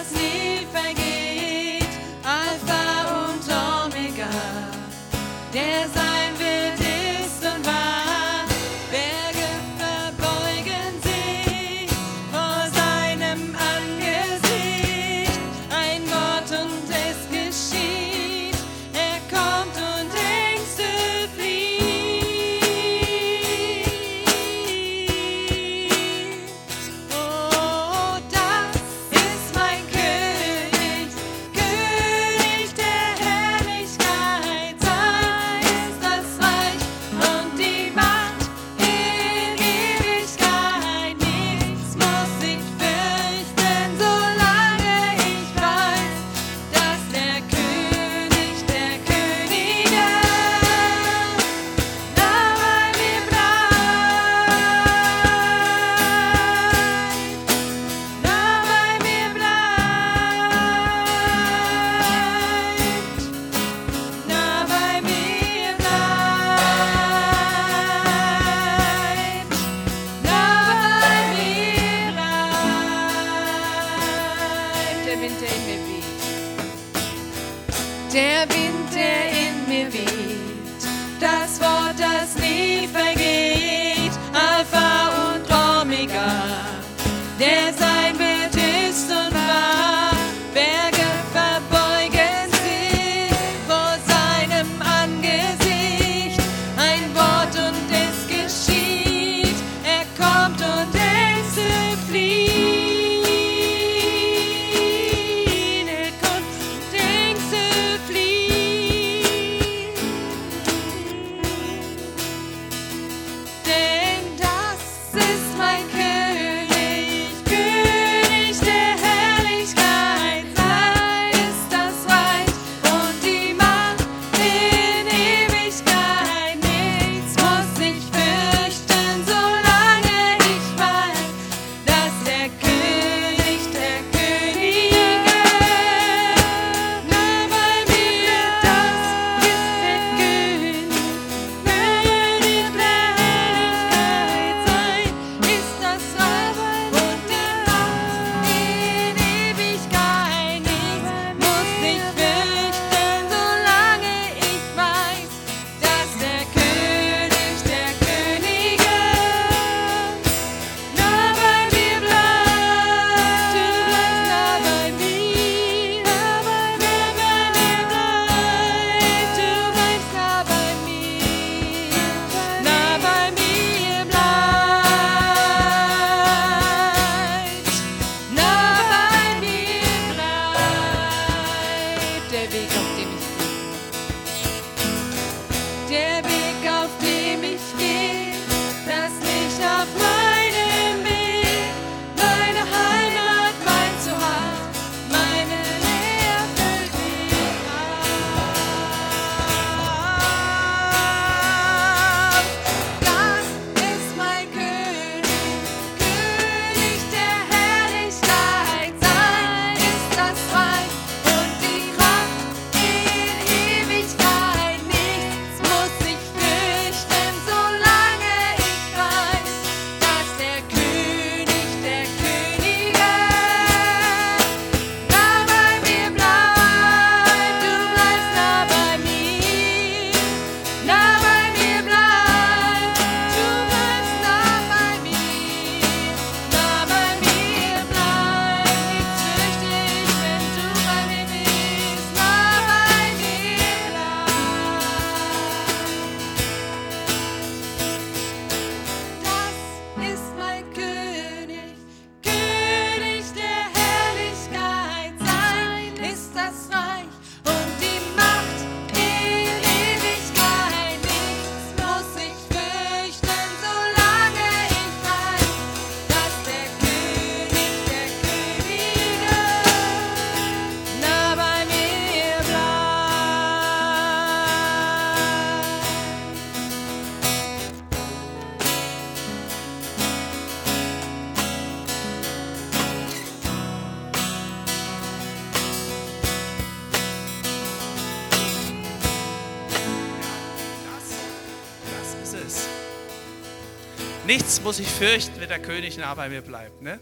muss ich fürchten, wenn der König nah bei mir bleibt. Ne?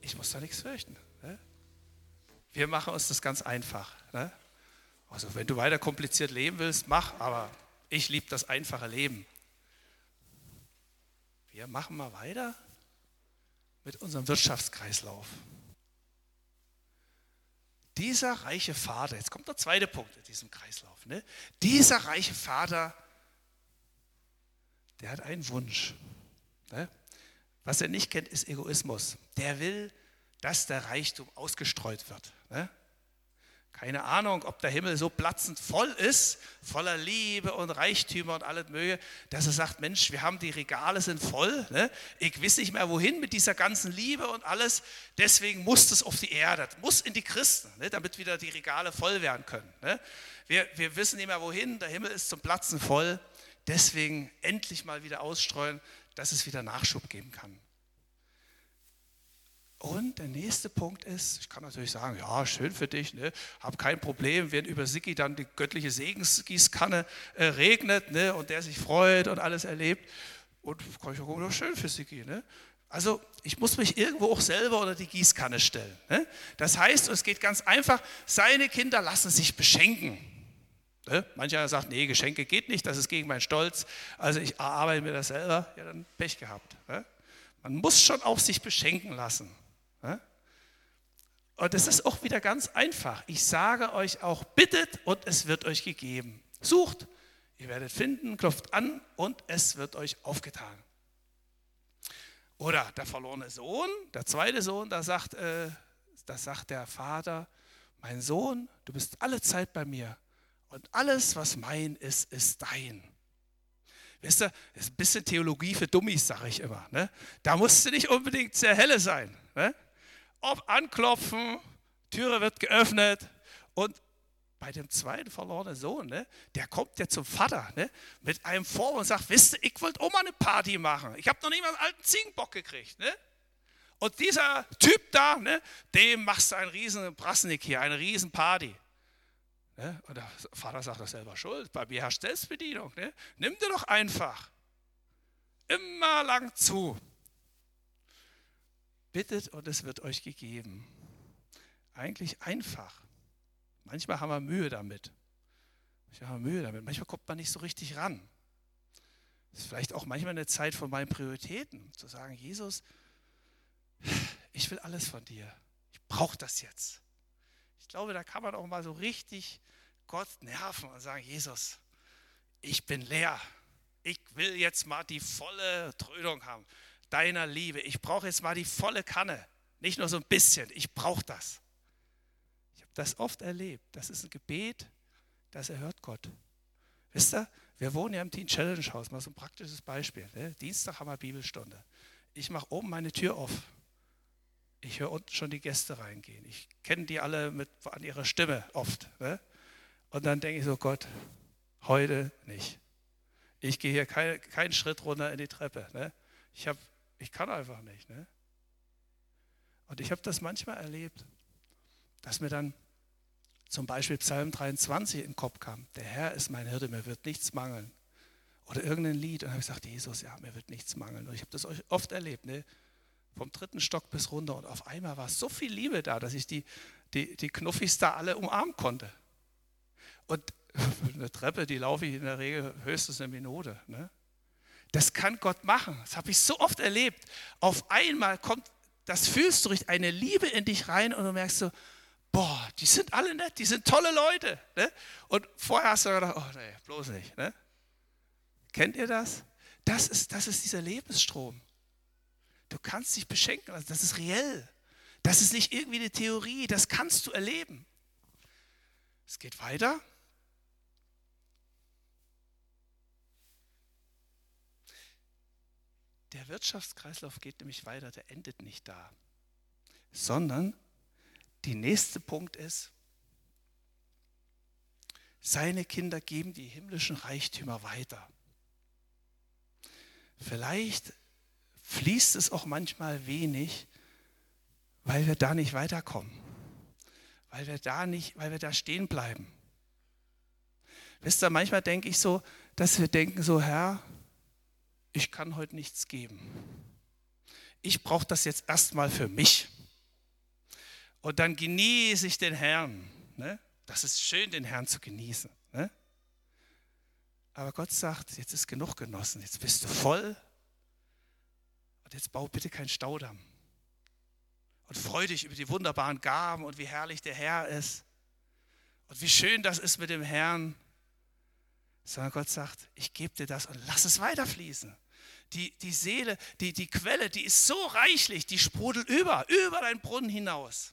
Ich muss da nichts fürchten. Ne? Wir machen uns das ganz einfach. Ne? Also wenn du weiter kompliziert leben willst, mach, aber ich liebe das einfache Leben. Wir machen mal weiter mit unserem Wirtschaftskreislauf. Dieser reiche Vater, jetzt kommt der zweite Punkt in diesem Kreislauf. Ne? Dieser reiche Vater, der hat einen Wunsch. Ne? Was er nicht kennt, ist Egoismus. Der will, dass der Reichtum ausgestreut wird. Ne? Keine Ahnung, ob der Himmel so platzend voll ist, voller Liebe und Reichtümer und alles Möge, dass er sagt, Mensch, wir haben die Regale sind voll, ne? ich weiß nicht mehr wohin mit dieser ganzen Liebe und alles, deswegen muss das auf die Erde, muss in die Christen, ne? damit wieder die Regale voll werden können. Ne? Wir, wir wissen nicht mehr wohin, der Himmel ist zum Platzen voll, deswegen endlich mal wieder ausstreuen, dass es wieder Nachschub geben kann. Und der nächste Punkt ist, ich kann natürlich sagen, ja, schön für dich, ne? hab kein Problem, wenn über Siki dann die göttliche Segensgießkanne äh, regnet ne? und der sich freut und alles erlebt. Und kann ich auch gucken, schön für Siki. Ne? Also ich muss mich irgendwo auch selber unter die Gießkanne stellen. Ne? Das heißt, es geht ganz einfach, seine Kinder lassen sich beschenken. Ne? Mancher sagt, nee, Geschenke geht nicht, das ist gegen meinen Stolz. Also ich arbeite mir das selber, ja dann Pech gehabt. Ne? Man muss schon auch sich beschenken lassen. Und es ist auch wieder ganz einfach. Ich sage euch auch, bittet und es wird euch gegeben. Sucht, ihr werdet finden, klopft an und es wird euch aufgetan. Oder der verlorene Sohn, der zweite Sohn, da sagt, äh, da sagt der Vater, mein Sohn, du bist alle Zeit bei mir und alles, was mein ist, ist dein. Wisst ihr, das ist ein bisschen Theologie für Dummies, sage ich immer. Ne? Da musst du nicht unbedingt sehr helle sein. Ne? Ob anklopfen, Türe wird geöffnet und bei dem zweiten verlorenen Sohn, ne, der kommt ja zum Vater ne, mit einem Vor und sagt, wisst ihr, ich wollte mal eine Party machen. Ich habe noch nicht mal einen alten Ziegenbock gekriegt. Ne? Und dieser Typ da, ne, dem machst du einen riesen Brasnik hier, eine riesen Party. Ne? Der Vater sagt, das selber schuld, bei mir herrscht Selbstbedienung. Ne? Nimm dir doch einfach. Immer lang zu. Bittet und es wird euch gegeben. Eigentlich einfach. Manchmal haben wir Mühe damit. Manchmal haben wir Mühe damit. Manchmal kommt man nicht so richtig ran. Das ist vielleicht auch manchmal eine Zeit von meinen Prioritäten, zu sagen, Jesus, ich will alles von dir. Ich brauche das jetzt. Ich glaube, da kann man auch mal so richtig Gott nerven und sagen, Jesus, ich bin leer. Ich will jetzt mal die volle Trödung haben deiner Liebe. Ich brauche jetzt mal die volle Kanne, nicht nur so ein bisschen. Ich brauche das. Ich habe das oft erlebt. Das ist ein Gebet, das erhört Gott. Wisst ihr, wir wohnen ja im Teen Challenge Haus, mal so ein praktisches Beispiel. Ne? Dienstag haben wir Bibelstunde. Ich mache oben meine Tür auf. Ich höre unten schon die Gäste reingehen. Ich kenne die alle mit, an ihrer Stimme oft. Ne? Und dann denke ich so, Gott, heute nicht. Ich gehe hier keinen kein Schritt runter in die Treppe. Ne? Ich habe ich kann einfach nicht. Ne? Und ich habe das manchmal erlebt, dass mir dann zum Beispiel Psalm 23 in den Kopf kam. Der Herr ist mein Hirte, mir wird nichts mangeln. Oder irgendein Lied. Und dann habe ich gesagt, Jesus, ja, mir wird nichts mangeln. Und ich habe das oft erlebt, ne? Vom dritten Stock bis runter. Und auf einmal war so viel Liebe da, dass ich die, die, die Knuffis da alle umarmen konnte. Und eine Treppe, die laufe ich in der Regel höchstens eine Minute. Ne? Das kann Gott machen. Das habe ich so oft erlebt. Auf einmal kommt, das fühlst du durch eine Liebe in dich rein und du merkst so, boah, die sind alle nett, die sind tolle Leute. Ne? Und vorher hast du gedacht, oh nee, bloß nicht. Ne? Kennt ihr das? Das ist, das ist dieser Lebensstrom. Du kannst dich beschenken lassen, das ist reell. Das ist nicht irgendwie eine Theorie, das kannst du erleben. Es geht weiter. Der Wirtschaftskreislauf geht nämlich weiter, der endet nicht da, sondern die nächste Punkt ist, seine Kinder geben die himmlischen Reichtümer weiter. Vielleicht fließt es auch manchmal wenig, weil wir da nicht weiterkommen, weil wir da nicht, weil wir da stehen bleiben. Wisst ihr, manchmal denke ich so, dass wir denken so, Herr, ich kann heute nichts geben. Ich brauche das jetzt erstmal für mich. Und dann genieße ich den Herrn. Ne? Das ist schön, den Herrn zu genießen. Ne? Aber Gott sagt, jetzt ist genug genossen, jetzt bist du voll. Und jetzt bau bitte keinen Staudamm. Und freu dich über die wunderbaren Gaben und wie herrlich der Herr ist. Und wie schön das ist mit dem Herrn. Sondern Gott sagt, ich gebe dir das und lass es weiterfließen. Die, die Seele, die, die Quelle, die ist so reichlich, die sprudelt über, über deinen Brunnen hinaus.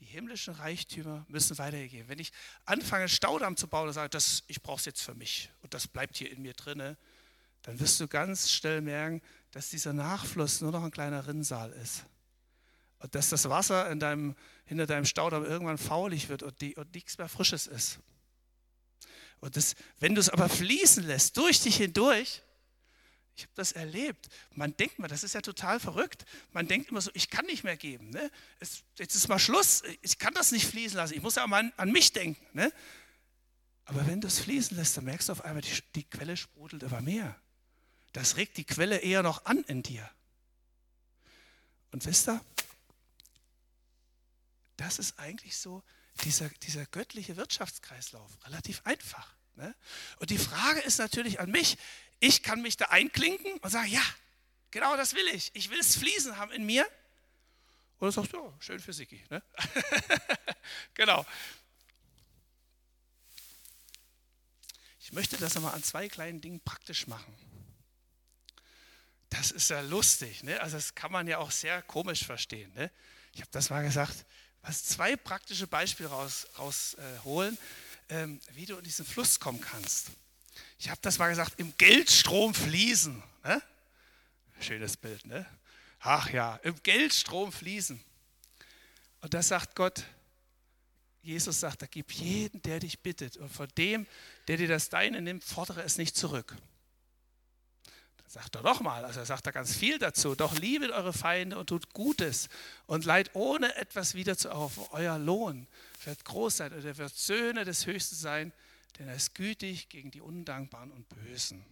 Die himmlischen Reichtümer müssen weitergehen. Wenn ich anfange, Staudamm zu bauen und sage, das, ich brauche es jetzt für mich und das bleibt hier in mir drinne, dann wirst du ganz schnell merken, dass dieser Nachfluss nur noch ein kleiner Rinnsal ist. Und dass das Wasser in deinem, hinter deinem Staudamm irgendwann faulig wird und, die, und nichts mehr Frisches ist. Und das, wenn du es aber fließen lässt, durch dich hindurch, ich habe das erlebt. Man denkt mal, das ist ja total verrückt. Man denkt immer so, ich kann nicht mehr geben. Ne? Es, jetzt ist mal Schluss. Ich kann das nicht fließen lassen. Ich muss ja mal an, an mich denken. Ne? Aber wenn du es fließen lässt, dann merkst du auf einmal, die, die Quelle sprudelt immer mehr. Das regt die Quelle eher noch an in dir. Und wisst ihr, das ist eigentlich so dieser, dieser göttliche Wirtschaftskreislauf. Relativ einfach. Ne? Und die Frage ist natürlich an mich, ich kann mich da einklinken und sagen, ja, genau das will ich. Ich will es fließen haben in mir. Oder sagst du, ja, schön für Siki. Ne? genau. Ich möchte das nochmal an zwei kleinen Dingen praktisch machen. Das ist ja lustig. Ne? Also das kann man ja auch sehr komisch verstehen. Ne? Ich habe das mal gesagt, was zwei praktische Beispiele rausholen, raus, äh, ähm, wie du in diesen Fluss kommen kannst ich habe das mal gesagt, im Geldstrom fließen. Ne? Schönes Bild, ne? Ach ja, im Geldstrom fließen. Und das sagt Gott, Jesus sagt, da gib jeden, der dich bittet. Und von dem, der dir das Deine nimmt, fordere es nicht zurück. Sagt er nochmal, also er sagt da ganz viel dazu. Doch liebet eure Feinde und tut Gutes und leid ohne etwas wieder zu auf. Euer Lohn wird groß sein oder wird Söhne des Höchsten sein, denn er ist gütig gegen die Undankbaren und Bösen.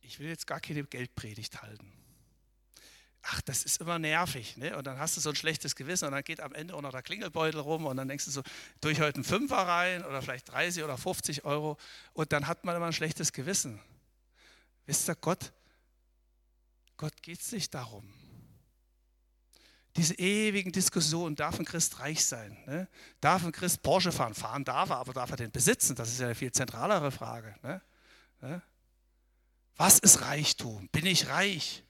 Ich will jetzt gar keine Geldpredigt halten. Ach, das ist immer nervig. Ne? Und dann hast du so ein schlechtes Gewissen und dann geht am Ende auch noch der Klingelbeutel rum und dann denkst du so, durch heute einen Fünfer rein oder vielleicht 30 oder 50 Euro und dann hat man immer ein schlechtes Gewissen. Wisst ihr, Gott, Gott geht es nicht darum diese ewigen Diskussionen, darf ein Christ reich sein? Ne? Darf ein Christ Porsche fahren? Fahren darf er, aber darf er den besitzen? Das ist ja eine viel zentralere Frage. Ne? Ne? Was ist Reichtum? Bin ich reich?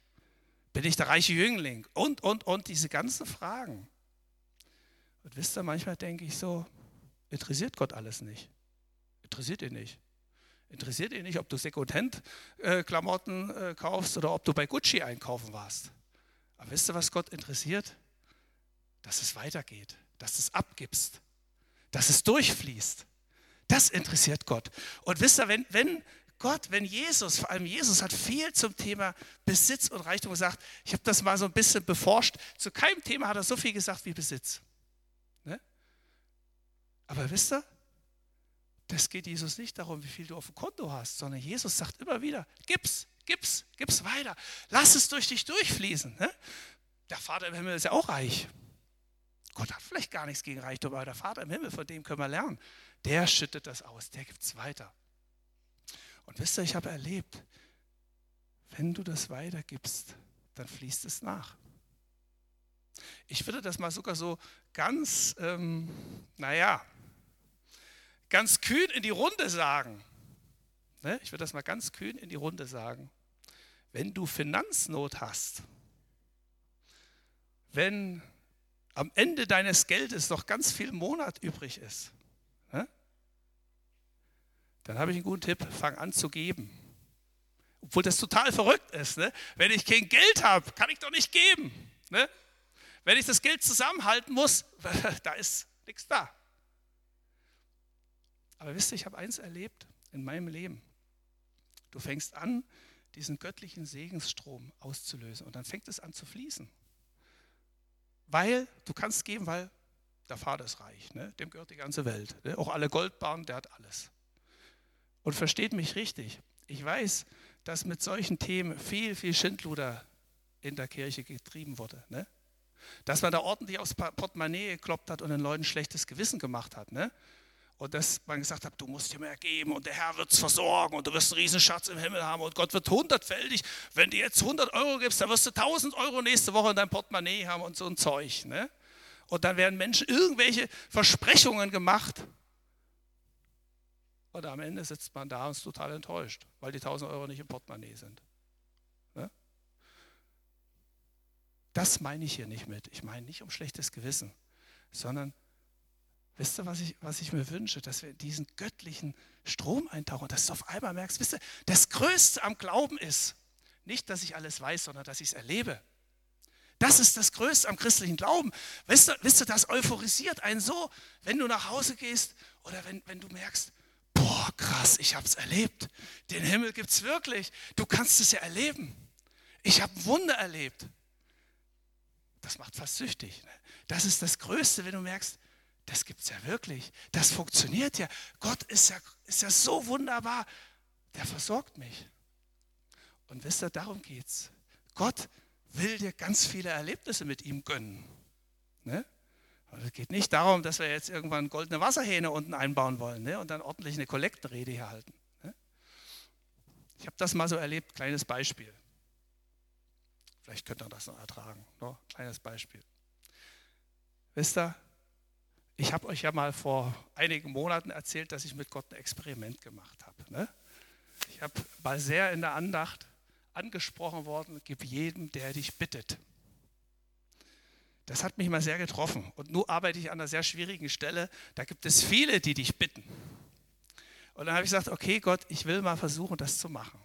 Bin ich der reiche Jüngling? Und, und, und diese ganzen Fragen. Und wisst ihr, manchmal denke ich so, interessiert Gott alles nicht. Interessiert ihn nicht. Interessiert ihn nicht, ob du Secondhand-Klamotten äh, kaufst oder ob du bei Gucci einkaufen warst. Aber wisst ihr, was Gott interessiert? Dass es weitergeht, dass es abgibst, dass es durchfließt. Das interessiert Gott. Und wisst ihr, wenn, wenn Gott, wenn Jesus, vor allem Jesus hat viel zum Thema Besitz und Reichtum gesagt. Ich habe das mal so ein bisschen beforscht. Zu keinem Thema hat er so viel gesagt wie Besitz. Ne? Aber wisst ihr, das geht Jesus nicht darum, wie viel du auf dem Konto hast, sondern Jesus sagt immer wieder, gib's, gib's, gib's weiter. Lass es durch dich durchfließen. Ne? Der Vater im Himmel ist ja auch reich. Gott hat vielleicht gar nichts gegen Reichtum, aber der Vater im Himmel, von dem können wir lernen. Der schüttet das aus, der gibt es weiter. Und wisst ihr, ich habe erlebt, wenn du das weitergibst, dann fließt es nach. Ich würde das mal sogar so ganz, ähm, naja, ganz kühn in die Runde sagen. Ne? Ich würde das mal ganz kühn in die Runde sagen. Wenn du Finanznot hast, wenn am Ende deines Geldes noch ganz viel Monat übrig ist? Dann habe ich einen guten Tipp, fang an zu geben. Obwohl das total verrückt ist. Ne? Wenn ich kein Geld habe, kann ich doch nicht geben. Ne? Wenn ich das Geld zusammenhalten muss, da ist nichts da. Aber wisst ihr, ich habe eins erlebt in meinem Leben. Du fängst an, diesen göttlichen Segensstrom auszulösen und dann fängt es an zu fließen. Weil du kannst geben, weil der Vater ist reich, ne? dem gehört die ganze Welt. Ne? Auch alle Goldbahnen, der hat alles. Und versteht mich richtig. Ich weiß, dass mit solchen Themen viel, viel Schindluder in der Kirche getrieben wurde. Ne? Dass man da ordentlich aufs Portemonnaie gekloppt hat und den Leuten schlechtes Gewissen gemacht hat. Ne? Und dass man gesagt hat, du musst dir mehr geben und der Herr wird es versorgen und du wirst einen Riesenschatz im Himmel haben und Gott wird hundertfältig. Wenn du jetzt 100 Euro gibst, dann wirst du 1000 Euro nächste Woche in deinem Portemonnaie haben und so ein Zeug. Ne? Und dann werden Menschen irgendwelche Versprechungen gemacht. Und am Ende sitzt man da und ist total enttäuscht, weil die 1000 Euro nicht im Portemonnaie sind. Ne? Das meine ich hier nicht mit. Ich meine nicht um schlechtes Gewissen, sondern Wisst ihr, was ich, was ich mir wünsche? Dass wir in diesen göttlichen Strom eintauchen, dass du auf einmal merkst, wisst ihr, das Größte am Glauben ist, nicht, dass ich alles weiß, sondern dass ich es erlebe. Das ist das Größte am christlichen Glauben. Wisst ihr, wisst ihr, das euphorisiert einen so, wenn du nach Hause gehst oder wenn, wenn du merkst, krass, ich habe es erlebt. Den Himmel gibt es wirklich. Du kannst es ja erleben. Ich habe Wunder erlebt. Das macht fast süchtig. Ne? Das ist das Größte, wenn du merkst, das gibt es ja wirklich. Das funktioniert ja. Gott ist ja, ist ja so wunderbar. Der versorgt mich. Und wisst ihr, darum geht's. Gott will dir ganz viele Erlebnisse mit ihm gönnen. Ne? Es geht nicht darum, dass wir jetzt irgendwann goldene Wasserhähne unten einbauen wollen ne? und dann ordentlich eine Kollektenrede hier halten. Ne? Ich habe das mal so erlebt, kleines Beispiel. Vielleicht könnt ihr das noch ertragen. No? Kleines Beispiel. Wisst ihr, ich habe euch ja mal vor einigen Monaten erzählt, dass ich mit Gott ein Experiment gemacht habe. Ne? Ich habe mal sehr in der Andacht angesprochen worden, gib jedem, der dich bittet. Das hat mich mal sehr getroffen. Und nun arbeite ich an einer sehr schwierigen Stelle. Da gibt es viele, die dich bitten. Und dann habe ich gesagt, okay Gott, ich will mal versuchen, das zu machen.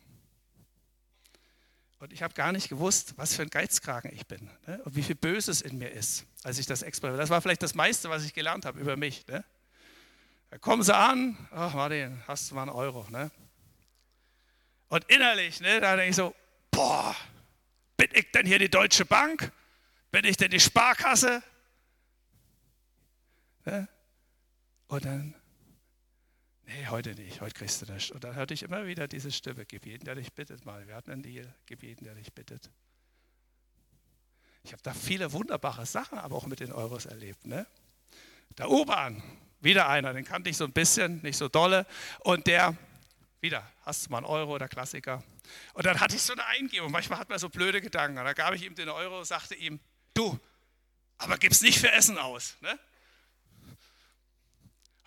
Und ich habe gar nicht gewusst, was für ein Geizkragen ich bin ne? und wie viel Böses in mir ist, als ich das Experiment. Das war vielleicht das meiste, was ich gelernt habe über mich. Ne? Da kommen sie an, ach Martin, hast du mal einen Euro. Ne? Und innerlich, ne, da denke ich so, boah, bin ich denn hier die Deutsche Bank? Bin ich denn die Sparkasse? Ne? Und dann nee, heute nicht, heute kriegst du das. Und dann hörte ich immer wieder diese Stimme, gib jeden, der dich bittet mal. Wir hatten einen Deal, gib jeden, der dich bittet. Ich habe da viele wunderbare Sachen aber auch mit den Euros erlebt. Ne? Der U-Bahn, wieder einer, den kannte ich so ein bisschen, nicht so dolle. Und der, wieder, hast du mal einen Euro, der Klassiker. Und dann hatte ich so eine Eingebung. Manchmal hat man so blöde Gedanken. Und da gab ich ihm den Euro, sagte ihm, du, aber gib's nicht für Essen aus. Ne?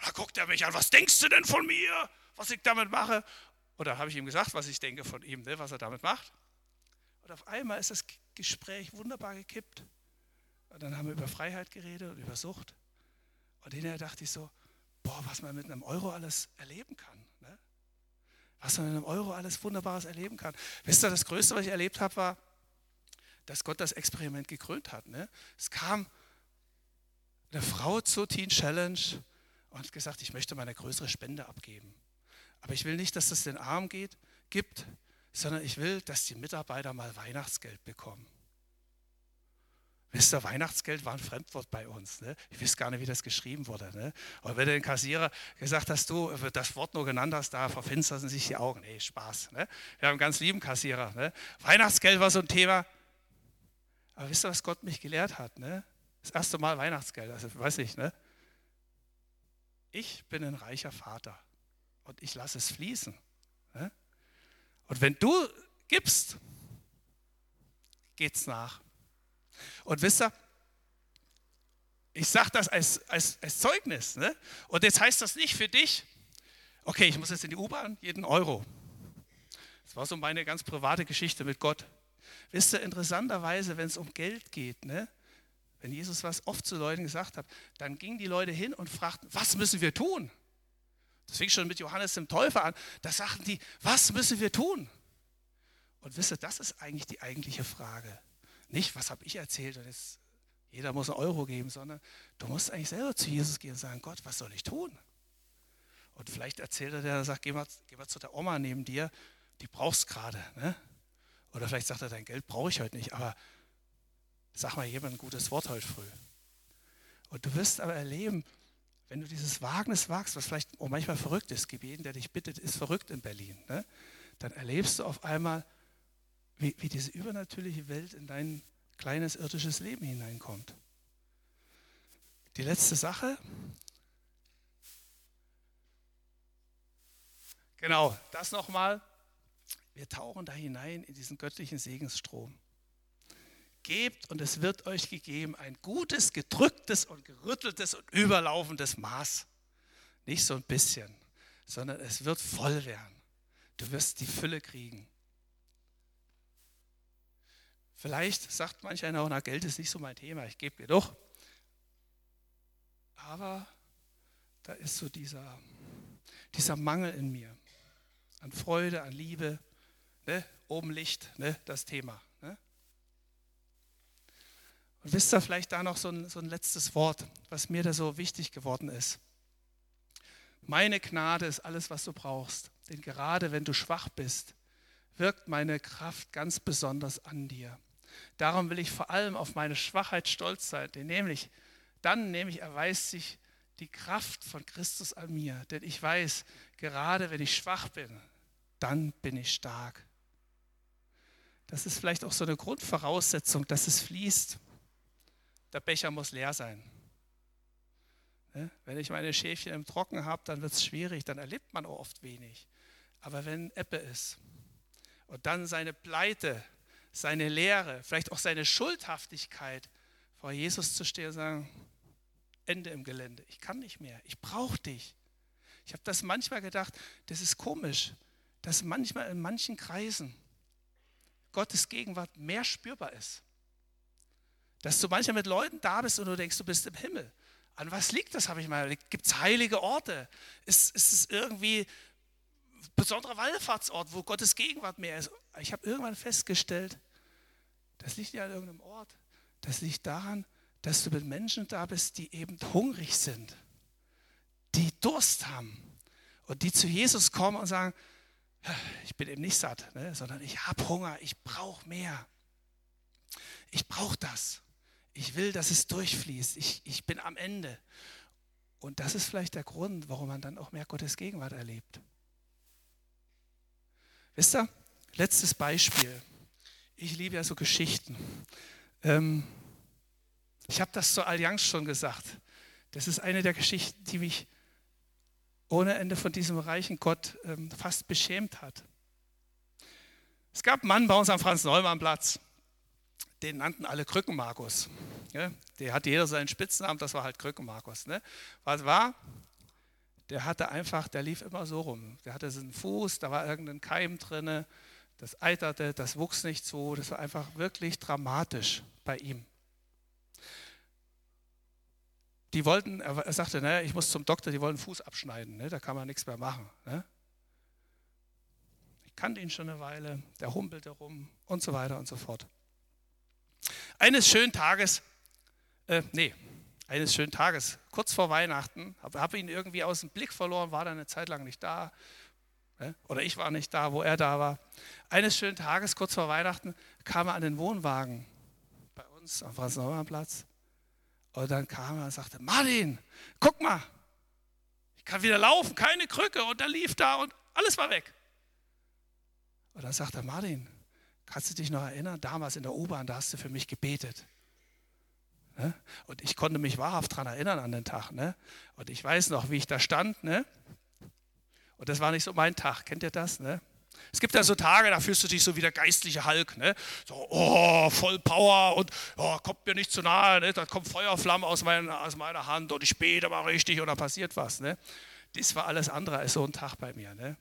Da guckt er mich an, was denkst du denn von mir, was ich damit mache? Und dann habe ich ihm gesagt, was ich denke von ihm, ne, was er damit macht. Und auf einmal ist das Gespräch wunderbar gekippt. Und dann haben wir über Freiheit geredet und über Sucht. Und hinterher dachte ich so, boah, was man mit einem Euro alles erleben kann. Ne? Was man mit einem Euro alles Wunderbares erleben kann. Wisst ihr, das Größte, was ich erlebt habe, war, dass Gott das Experiment gekrönt hat. Ne? Es kam eine Frau zur Teen Challenge und hat gesagt, ich möchte mal eine größere Spende abgeben. Aber ich will nicht, dass das den Armen geht, gibt, sondern ich will, dass die Mitarbeiter mal Weihnachtsgeld bekommen. Ihr, Weihnachtsgeld war ein Fremdwort bei uns. Ne? Ich weiß gar nicht, wie das geschrieben wurde. Ne? Aber wenn du den Kassierer gesagt hast, du das Wort nur genannt hast, da verfinstern sich die Augen. Nee, Spaß. Ne? Wir haben einen ganz lieben Kassierer. Ne? Weihnachtsgeld war so ein Thema. Aber wisst ihr, was Gott mich gelehrt hat? Ne? Das erste Mal Weihnachtsgeld, also weiß ich, ne? ich bin ein reicher Vater und ich lasse es fließen. Und wenn du gibst, geht es nach. Und wisst ihr, ich sage das als, als, als Zeugnis. Ne? Und jetzt heißt das nicht für dich, okay, ich muss jetzt in die U-Bahn, jeden Euro. Das war so meine ganz private Geschichte mit Gott. Wisst ihr, interessanterweise, wenn es um Geld geht, ne, wenn Jesus was oft zu Leuten gesagt hat, dann gingen die Leute hin und fragten, was müssen wir tun? Das fing schon mit Johannes dem Täufer an. Da sagten die, was müssen wir tun? Und wisst ihr, das ist eigentlich die eigentliche Frage. Nicht, was habe ich erzählt und jetzt jeder muss einen Euro geben, sondern du musst eigentlich selber zu Jesus gehen und sagen, Gott, was soll ich tun? Und vielleicht erzählt er dir, sagt, geh mal, geh mal zu der Oma neben dir, die brauchst gerade. Ne? Oder vielleicht sagt er, dein Geld brauche ich heute nicht, aber Sag mal jemand ein gutes Wort heute früh. Und du wirst aber erleben, wenn du dieses Wagnis wagst, was vielleicht auch manchmal verrückt ist, gib jeden, der dich bittet, ist verrückt in Berlin, ne? dann erlebst du auf einmal, wie, wie diese übernatürliche Welt in dein kleines irdisches Leben hineinkommt. Die letzte Sache. Genau, das nochmal. Wir tauchen da hinein in diesen göttlichen Segensstrom. Gebt und es wird euch gegeben ein gutes, gedrücktes und gerütteltes und überlaufendes Maß. Nicht so ein bisschen, sondern es wird voll werden. Du wirst die Fülle kriegen. Vielleicht sagt manch einer na, Geld ist nicht so mein Thema, ich gebe mir doch. Aber da ist so dieser, dieser Mangel in mir an Freude, an Liebe, ne? oben Licht, ne? das Thema. Ne? Und wisst ihr vielleicht da noch so ein, so ein letztes Wort, was mir da so wichtig geworden ist. Meine Gnade ist alles, was du brauchst. Denn gerade wenn du schwach bist, wirkt meine Kraft ganz besonders an dir. Darum will ich vor allem auf meine Schwachheit stolz sein, denn nämlich dann nämlich erweist sich die Kraft von Christus an mir, denn ich weiß, gerade wenn ich schwach bin, dann bin ich stark. Das ist vielleicht auch so eine Grundvoraussetzung, dass es fließt. Der Becher muss leer sein. Ne? Wenn ich meine Schäfchen im Trocken habe, dann wird es schwierig, dann erlebt man auch oft wenig. Aber wenn Ebbe ist und dann seine Pleite, seine Lehre, vielleicht auch seine Schuldhaftigkeit vor Jesus zu stehen und sagen, Ende im Gelände, ich kann nicht mehr, ich brauche dich. Ich habe das manchmal gedacht, das ist komisch, dass manchmal in manchen Kreisen Gottes Gegenwart mehr spürbar ist. Dass du manchmal mit Leuten da bist und du denkst, du bist im Himmel. An was liegt das, habe ich mal Gibt es heilige Orte? Ist, ist es irgendwie ein besonderer Wallfahrtsort, wo Gottes Gegenwart mehr ist? Ich habe irgendwann festgestellt, das liegt nicht an irgendeinem Ort. Das liegt daran, dass du mit Menschen da bist, die eben hungrig sind, die Durst haben und die zu Jesus kommen und sagen, ich bin eben nicht satt, ne, sondern ich habe Hunger, ich brauche mehr. Ich brauche das. Ich will, dass es durchfließt. Ich, ich bin am Ende. Und das ist vielleicht der Grund, warum man dann auch mehr Gottes Gegenwart erlebt. Wisst ihr, letztes Beispiel. Ich liebe ja so Geschichten. Ähm, ich habe das zur Allianz schon gesagt. Das ist eine der Geschichten, die mich ohne Ende von diesem reichen Gott ähm, fast beschämt hat. Es gab einen Mann bei uns am Franz-Neumann-Platz, den nannten alle Krückenmarkus. Der hatte jeder seinen Spitznamen, das war halt Krückenmarkus. Ne? Was war? Der hatte einfach, der lief immer so rum. Der hatte so einen Fuß, da war irgendein Keim drin, das eiterte, das wuchs nicht so. Das war einfach wirklich dramatisch bei ihm die wollten, er sagte, naja, ich muss zum Doktor, die wollen Fuß abschneiden, ne, da kann man nichts mehr machen. Ne. Ich kannte ihn schon eine Weile, der humpelte rum und so weiter und so fort. Eines schönen Tages, äh, nee, eines schönen Tages, kurz vor Weihnachten, habe hab ihn irgendwie aus dem Blick verloren, war dann eine Zeit lang nicht da. Ne, oder ich war nicht da, wo er da war. Eines schönen Tages, kurz vor Weihnachten, kam er an den Wohnwagen bei uns am Franz-Neumann-Platz und dann kam er und sagte, Martin, guck mal, ich kann wieder laufen, keine Krücke. Und er lief da und alles war weg. Und dann sagte er, Martin, kannst du dich noch erinnern, damals in der U-Bahn, da hast du für mich gebetet. Ne? Und ich konnte mich wahrhaft daran erinnern an den Tag. Ne? Und ich weiß noch, wie ich da stand. Ne? Und das war nicht so mein Tag. Kennt ihr das? Ne? Es gibt ja so Tage, da fühlst du dich so wie der geistliche Hulk, ne? So, oh, voll Power und oh, kommt mir nicht zu nahe, ne? Da kommt Feuerflamme aus, mein, aus meiner Hand und ich bete mal richtig und da passiert was, ne? Das war alles andere als so ein Tag bei mir, ne?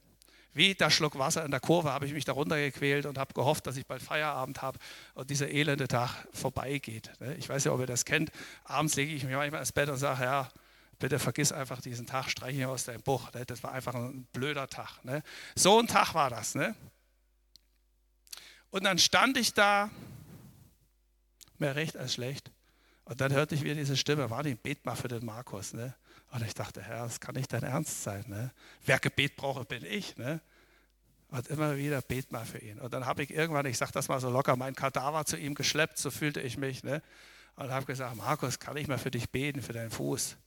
Wie der Schluck Wasser in der Kurve habe ich mich da runtergequält und habe gehofft, dass ich bald Feierabend habe und dieser elende Tag vorbeigeht. Ne? Ich weiß ja, ob ihr das kennt. Abends lege ich mich manchmal ins Bett und sage, ja, bitte vergiss einfach diesen Tag, streich ihn aus deinem Buch. Ne? Das war einfach ein blöder Tag. Ne? So ein Tag war das. Ne? Und dann stand ich da, mehr recht als schlecht. Und dann hörte ich wieder diese Stimme, Martin, bet mal für den Markus. Ne? Und ich dachte, Herr, das kann nicht dein Ernst sein. Ne? Wer Gebet brauche, bin ich. Ne? Und immer wieder, bet mal für ihn. Und dann habe ich irgendwann, ich sage das mal so locker, mein Kadaver zu ihm geschleppt, so fühlte ich mich. Ne? Und habe gesagt, Markus, kann ich mal für dich beten, für deinen Fuß?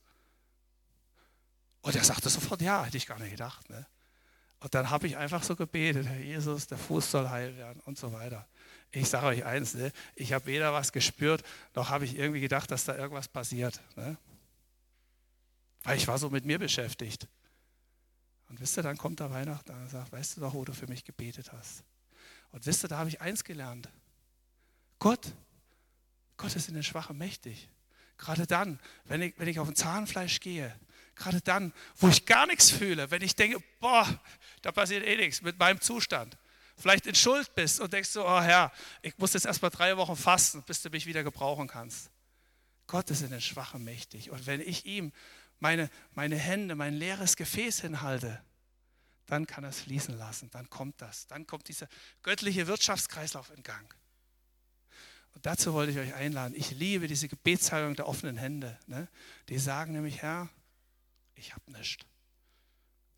Und er sagte sofort, ja, hätte ich gar nicht gedacht. Ne? Und dann habe ich einfach so gebetet, Herr Jesus, der Fuß soll heil werden und so weiter. Ich sage euch eins, ne? ich habe weder was gespürt, noch habe ich irgendwie gedacht, dass da irgendwas passiert. Ne? Weil ich war so mit mir beschäftigt. Und wisst ihr, dann kommt der Weihnachten und sagt, weißt du doch, wo du für mich gebetet hast. Und wisst ihr, da habe ich eins gelernt. Gott, Gott ist in den Schwachen mächtig. Gerade dann, wenn ich, wenn ich auf ein Zahnfleisch gehe, gerade dann, wo ich gar nichts fühle, wenn ich denke, boah, da passiert eh nichts mit meinem Zustand. Vielleicht in Schuld bist und denkst so, oh Herr, ich muss jetzt erst mal drei Wochen fasten, bis du mich wieder gebrauchen kannst. Gott ist in den Schwachen mächtig. Und wenn ich ihm meine, meine Hände, mein leeres Gefäß hinhalte, dann kann er es fließen lassen. Dann kommt das. Dann kommt dieser göttliche Wirtschaftskreislauf in Gang. Und dazu wollte ich euch einladen. Ich liebe diese Gebetshaltung der offenen Hände. Ne? Die sagen nämlich, Herr, ich habe nichts.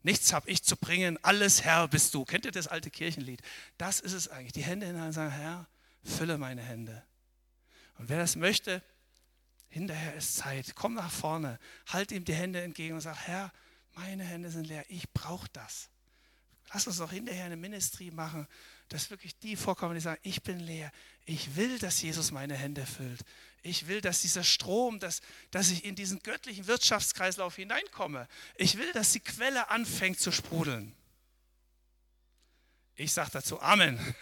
Nichts habe ich zu bringen, alles Herr bist du. Kennt ihr das alte Kirchenlied? Das ist es eigentlich. Die Hände und sagen, Herr, fülle meine Hände. Und wer das möchte, hinterher ist Zeit. Komm nach vorne, halt ihm die Hände entgegen und sag, Herr, meine Hände sind leer, ich brauche das. Lass uns doch hinterher eine Ministry machen, dass wirklich die vorkommen, die sagen, ich bin leer. Ich will, dass Jesus meine Hände füllt. Ich will, dass dieser Strom, dass, dass ich in diesen göttlichen Wirtschaftskreislauf hineinkomme. Ich will, dass die Quelle anfängt zu sprudeln. Ich sage dazu Amen.